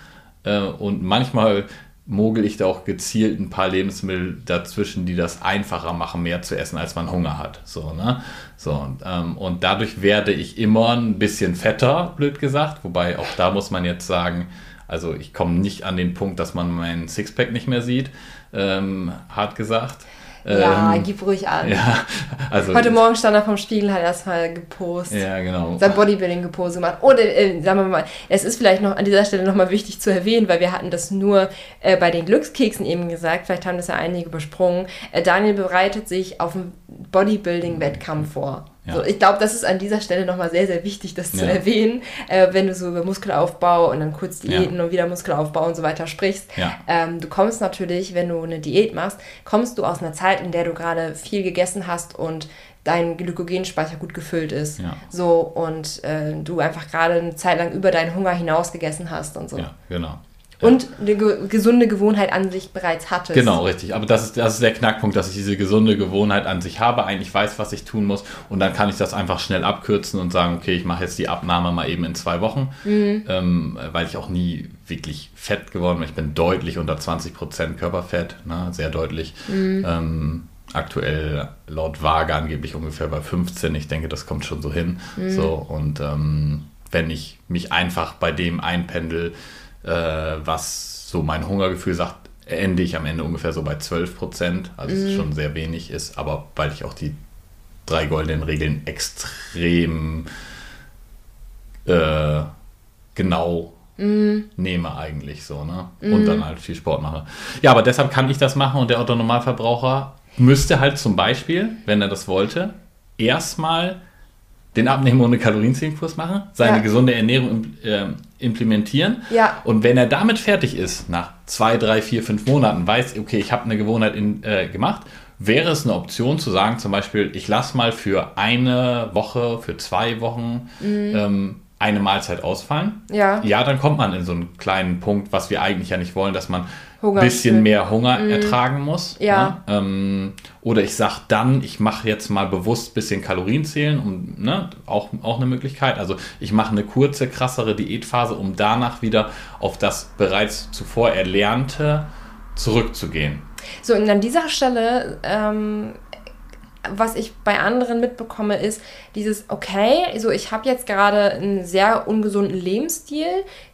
Äh, und manchmal mogel ich da auch gezielt ein paar Lebensmittel dazwischen, die das einfacher machen, mehr zu essen, als man Hunger hat. So, ne? so, und, ähm, und dadurch werde ich immer ein bisschen fetter, blöd gesagt. Wobei auch da muss man jetzt sagen, also ich komme nicht an den Punkt, dass man meinen Sixpack nicht mehr sieht, ähm, hart gesagt. Ja, ähm, gib ruhig an. Ja, also Heute Morgen stand er vom Spiegel, hat erstmal gepostet. Ja, genau. Sein Bodybuilding gepostet gemacht. Und äh, sagen wir mal, es ist vielleicht noch an dieser Stelle nochmal wichtig zu erwähnen, weil wir hatten das nur äh, bei den Glückskeksen eben gesagt, vielleicht haben das ja einige übersprungen. Äh, Daniel bereitet sich auf einen Bodybuilding-Wettkampf vor. Ja. So, ich glaube, das ist an dieser Stelle nochmal sehr, sehr wichtig, das ja. zu erwähnen, äh, wenn du so über Muskelaufbau und dann kurz Diäten ja. und wieder Muskelaufbau und so weiter sprichst. Ähm, du kommst natürlich, wenn du eine Diät machst, kommst du aus einer Zeit, in der du gerade viel gegessen hast und dein Glykogenspeicher gut gefüllt ist. So und äh, du einfach gerade eine Zeit lang über deinen Hunger hinaus gegessen hast und so. Ja, genau. Und eine ge gesunde Gewohnheit an sich bereits hattest. Genau, richtig. Aber das ist, das ist der Knackpunkt, dass ich diese gesunde Gewohnheit an sich habe, eigentlich weiß, was ich tun muss und dann kann ich das einfach schnell abkürzen und sagen, okay, ich mache jetzt die Abnahme mal eben in zwei Wochen, mhm. ähm, weil ich auch nie wirklich fett geworden bin. Ich bin deutlich unter 20% Körperfett, ne, sehr deutlich. Mhm. Ähm, aktuell laut Waage angeblich ungefähr bei 15. Ich denke, das kommt schon so hin. Mhm. So, und ähm, wenn ich mich einfach bei dem einpendel, äh, was so mein Hungergefühl sagt, ende ich am Ende ungefähr so bei 12 Prozent, also mhm. es schon sehr wenig ist, aber weil ich auch die drei goldenen Regeln extrem äh, genau mhm. nehme eigentlich so, ne? Mhm. Und dann halt viel Sport mache. Ja, aber deshalb kann ich das machen und der Otto Normalverbraucher müsste halt zum Beispiel, wenn er das wollte, erstmal den Abnehmen ohne Kalorienzählkurs machen, seine ja. gesunde Ernährung äh, implementieren. Ja. Und wenn er damit fertig ist, nach zwei, drei, vier, fünf Monaten, weiß, okay, ich habe eine Gewohnheit in, äh, gemacht, wäre es eine Option zu sagen, zum Beispiel, ich lasse mal für eine Woche, für zwei Wochen mhm. ähm, eine Mahlzeit ausfallen. Ja. Ja, dann kommt man in so einen kleinen Punkt, was wir eigentlich ja nicht wollen, dass man ein bisschen mehr Hunger mm. ertragen muss. Ja. Ne? Ähm, oder ich sage dann, ich mache jetzt mal bewusst ein bisschen Kalorien zählen, um, ne? auch, auch eine Möglichkeit. Also ich mache eine kurze, krassere Diätphase, um danach wieder auf das bereits zuvor Erlernte zurückzugehen. So, und an dieser Stelle ähm, was ich bei anderen mitbekomme, ist dieses, okay, also ich habe jetzt gerade einen sehr ungesunden Lebensstil,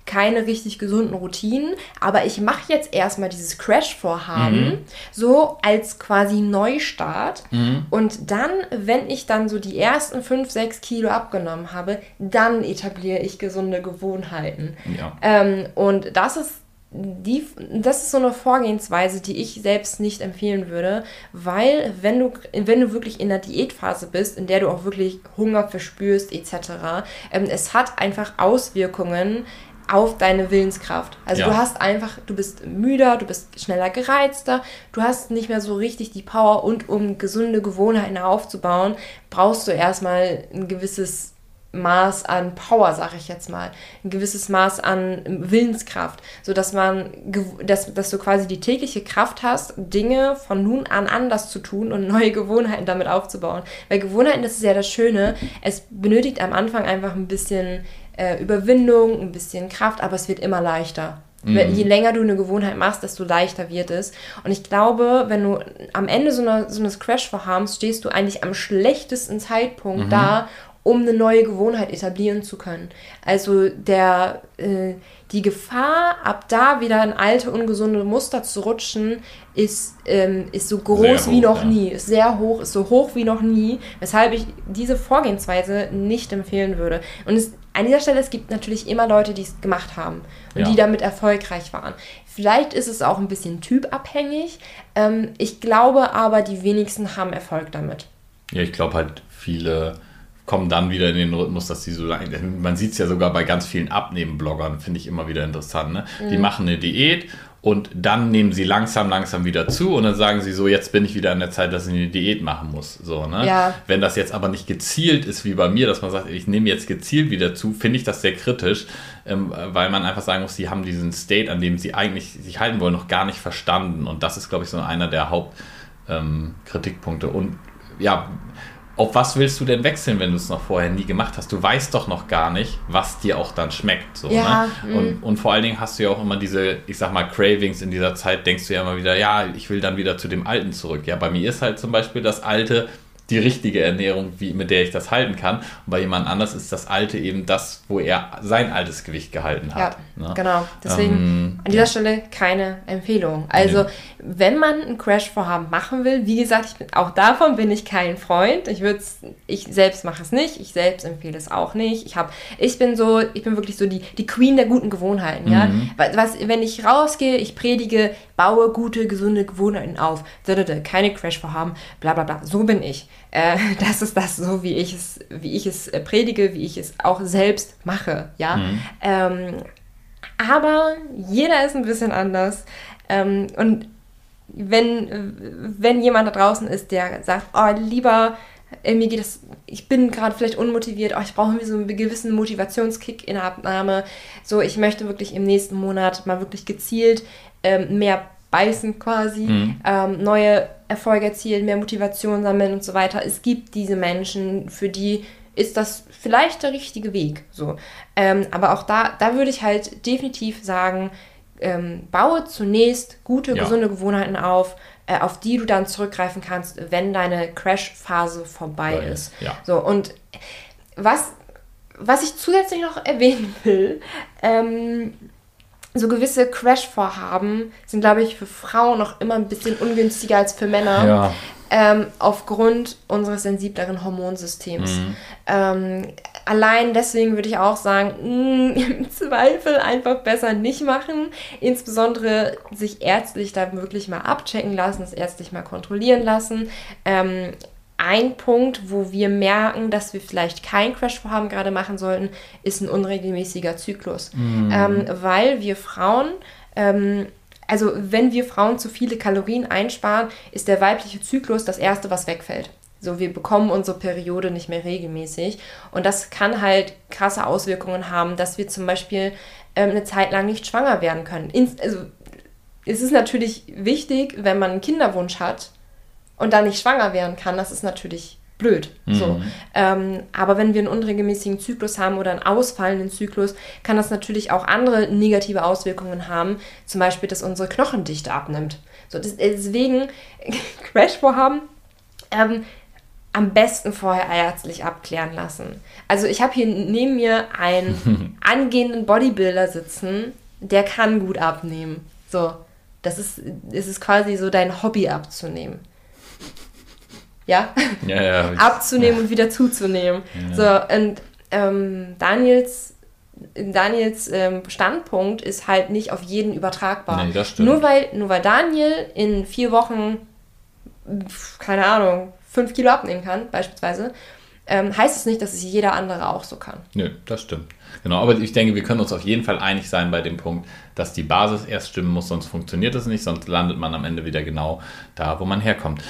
keine richtig gesunden Routinen, aber ich mache jetzt erstmal dieses Crash-Vorhaben, mhm. so als quasi Neustart. Mhm. Und dann, wenn ich dann so die ersten 5, 6 Kilo abgenommen habe, dann etabliere ich gesunde Gewohnheiten. Ja. Ähm, und das ist die, das ist so eine Vorgehensweise, die ich selbst nicht empfehlen würde, weil wenn du, wenn du wirklich in der Diätphase bist, in der du auch wirklich Hunger verspürst etc., ähm, es hat einfach Auswirkungen auf deine Willenskraft. Also ja. du hast einfach, du bist müder, du bist schneller gereizter, du hast nicht mehr so richtig die Power und um gesunde Gewohnheiten aufzubauen, brauchst du erstmal ein gewisses Maß an Power, sag ich jetzt mal, ein gewisses Maß an Willenskraft, so dass man, dass, dass du quasi die tägliche Kraft hast, Dinge von nun an anders zu tun und neue Gewohnheiten damit aufzubauen. Weil Gewohnheiten, das ist ja das Schöne, es benötigt am Anfang einfach ein bisschen äh, Überwindung, ein bisschen Kraft, aber es wird immer leichter. Mhm. Je länger du eine Gewohnheit machst, desto leichter wird es. Und ich glaube, wenn du am Ende so, einer, so eines Crash-Vorhabens stehst du eigentlich am schlechtesten Zeitpunkt mhm. da, um eine neue Gewohnheit etablieren zu können. Also der, äh, die Gefahr, ab da wieder in alte, ungesunde Muster zu rutschen, ist, ähm, ist so groß hoch, wie noch ja. nie. Ist sehr hoch, ist so hoch wie noch nie, weshalb ich diese Vorgehensweise nicht empfehlen würde. Und es, an dieser Stelle, es gibt natürlich immer Leute, die es gemacht haben und ja. die damit erfolgreich waren. Vielleicht ist es auch ein bisschen typabhängig. Ähm, ich glaube aber, die wenigsten haben Erfolg damit. Ja, ich glaube halt, viele kommen dann wieder in den Rhythmus, dass die so man sieht es ja sogar bei ganz vielen Abnehmen-Bloggern, finde ich immer wieder interessant. Ne? Mhm. Die machen eine Diät und dann nehmen sie langsam, langsam wieder zu und dann sagen sie so, jetzt bin ich wieder an der Zeit, dass ich eine Diät machen muss. So, ne? Ja. Wenn das jetzt aber nicht gezielt ist, wie bei mir, dass man sagt, ich nehme jetzt gezielt wieder zu, finde ich das sehr kritisch, ähm, weil man einfach sagen muss, sie haben diesen State, an dem sie eigentlich sich halten wollen, noch gar nicht verstanden. Und das ist, glaube ich, so einer der Hauptkritikpunkte. Ähm, und ja, auf was willst du denn wechseln, wenn du es noch vorher nie gemacht hast? Du weißt doch noch gar nicht, was dir auch dann schmeckt. So, ja, ne? und, mm. und vor allen Dingen hast du ja auch immer diese, ich sag mal, Cravings in dieser Zeit, denkst du ja immer wieder, ja, ich will dann wieder zu dem Alten zurück. Ja, bei mir ist halt zum Beispiel das Alte die richtige Ernährung, wie, mit der ich das halten kann. Und bei jemand anders ist das Alte eben das, wo er sein altes Gewicht gehalten hat. Ja, ne? genau. Deswegen ähm, an dieser ja. Stelle keine Empfehlung. Also, nee. wenn man ein Crash-Vorhaben machen will, wie gesagt, ich bin, auch davon bin ich kein Freund. Ich würde ich selbst mache es nicht, ich selbst empfehle es auch nicht. Ich habe, ich bin so, ich bin wirklich so die, die Queen der guten Gewohnheiten. Mhm. Ja? Was, wenn ich rausgehe, ich predige, baue gute, gesunde Gewohnheiten auf. Keine Crash-Vorhaben, bla bla bla. So bin ich. Äh, [laughs] das ist das so, wie ich es, wie ich es äh, predige, wie ich es auch selbst mache. Ja. Mhm. Ähm, aber jeder ist ein bisschen anders. Ähm, und wenn, wenn jemand da draußen ist, der sagt, oh, lieber, äh, mir geht das, ich bin gerade vielleicht unmotiviert, oh, ich brauche irgendwie so einen gewissen Motivationskick in der Abnahme. So, ich möchte wirklich im nächsten Monat mal wirklich gezielt ähm, mehr beißen quasi, mhm. ähm, neue Erfolge erzielen, mehr Motivation sammeln und so weiter. Es gibt diese Menschen, für die ist das vielleicht der richtige Weg. So. Ähm, aber auch da, da würde ich halt definitiv sagen, ähm, baue zunächst gute, ja. gesunde Gewohnheiten auf, äh, auf die du dann zurückgreifen kannst, wenn deine Crash-Phase vorbei Weil, ist. Ja. So, und was, was ich zusätzlich noch erwähnen will, ähm, so gewisse Crash-Vorhaben sind, glaube ich, für Frauen noch immer ein bisschen ungünstiger als für Männer. Ja. Ähm, aufgrund unseres sensibleren Hormonsystems. Mhm. Ähm, allein deswegen würde ich auch sagen, mh, mm, [laughs] im Zweifel einfach besser nicht machen. Insbesondere sich ärztlich da wirklich mal abchecken lassen, es ärztlich mal kontrollieren lassen. Ähm, ein Punkt, wo wir merken, dass wir vielleicht kein Crash-Vorhaben gerade machen sollten, ist ein unregelmäßiger Zyklus. Mm. Ähm, weil wir Frauen, ähm, also wenn wir Frauen zu viele Kalorien einsparen, ist der weibliche Zyklus das Erste, was wegfällt. So, wir bekommen unsere Periode nicht mehr regelmäßig. Und das kann halt krasse Auswirkungen haben, dass wir zum Beispiel ähm, eine Zeit lang nicht schwanger werden können. Ins, also, es ist natürlich wichtig, wenn man einen Kinderwunsch hat, und dann nicht schwanger werden kann, das ist natürlich blöd. Mhm. So. Ähm, aber wenn wir einen unregelmäßigen Zyklus haben oder einen ausfallenden Zyklus, kann das natürlich auch andere negative Auswirkungen haben. Zum Beispiel, dass unsere Knochendichte abnimmt. So, deswegen [laughs] Crash-Vorhaben. Ähm, am besten vorher ärztlich abklären lassen. Also ich habe hier neben mir einen [laughs] angehenden Bodybuilder sitzen, der kann gut abnehmen. So, das ist, es ist quasi so dein Hobby abzunehmen ja, ja, ja abzunehmen und wieder zuzunehmen. So, und ähm, Daniels, Daniels ähm, Standpunkt ist halt nicht auf jeden übertragbar. Nee. Nur weil, nur weil Daniel in vier Wochen, keine Ahnung, fünf Kilo abnehmen kann, beispielsweise, ähm, heißt es nicht, dass es jeder andere auch so kann. Nö, das stimmt. Genau, aber ich denke, wir können uns auf jeden Fall einig sein bei dem Punkt, dass die Basis erst stimmen muss, sonst funktioniert es nicht, sonst landet man am Ende wieder genau da, wo man herkommt.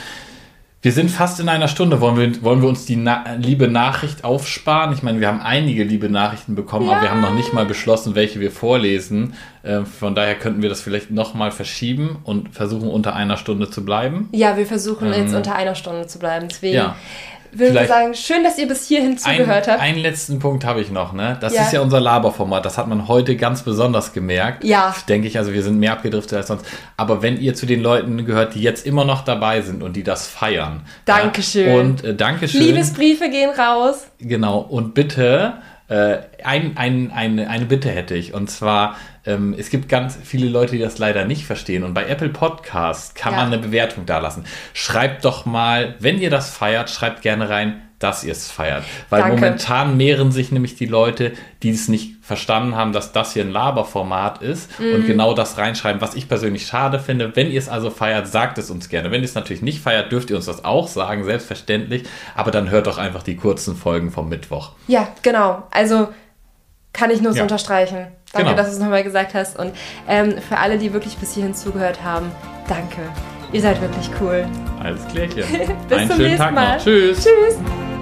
Wir sind fast in einer Stunde. Wollen wir, wollen wir uns die na liebe Nachricht aufsparen? Ich meine, wir haben einige liebe Nachrichten bekommen, ja. aber wir haben noch nicht mal beschlossen, welche wir vorlesen. Äh, von daher könnten wir das vielleicht nochmal verschieben und versuchen, unter einer Stunde zu bleiben. Ja, wir versuchen ähm, jetzt unter einer Stunde zu bleiben. Deswegen. Ja würde ich sagen, schön, dass ihr bis hierhin zugehört ein, habt. Einen letzten Punkt habe ich noch, ne? Das ja. ist ja unser Laberformat. Das hat man heute ganz besonders gemerkt. Ja. Denke ich, also wir sind mehr abgedriftet als sonst. Aber wenn ihr zu den Leuten gehört, die jetzt immer noch dabei sind und die das feiern. Dankeschön. Ja, und äh, Dankeschön. Liebesbriefe gehen raus. Genau. Und bitte, äh, ein, ein, eine, eine Bitte hätte ich. Und zwar, ähm, es gibt ganz viele Leute, die das leider nicht verstehen. Und bei Apple Podcast kann ja. man eine Bewertung da lassen. Schreibt doch mal, wenn ihr das feiert, schreibt gerne rein dass ihr es feiert. Weil Danke. momentan mehren sich nämlich die Leute, die es nicht verstanden haben, dass das hier ein Laberformat ist Mhm. und genau das reinschreiben, was ich persönlich schade finde. Wenn ihr es also feiert, sagt es uns gerne. Wenn ihr es natürlich nicht feiert, dürft ihr uns das auch sagen, selbstverständlich. Aber dann hört doch einfach die kurzen Folgen vom Mittwoch. Ja, genau. Also kann ich nur so Ja. unterstreichen. Danke, Genau. dass du es nochmal gesagt hast. Und ähm, für alle, die wirklich bis hierhin zugehört haben, danke. Ihr seid wirklich cool. Alles klärchen. [laughs] Bis Einen zum nächsten Tag Mal. noch. Tschüss. Tschüss.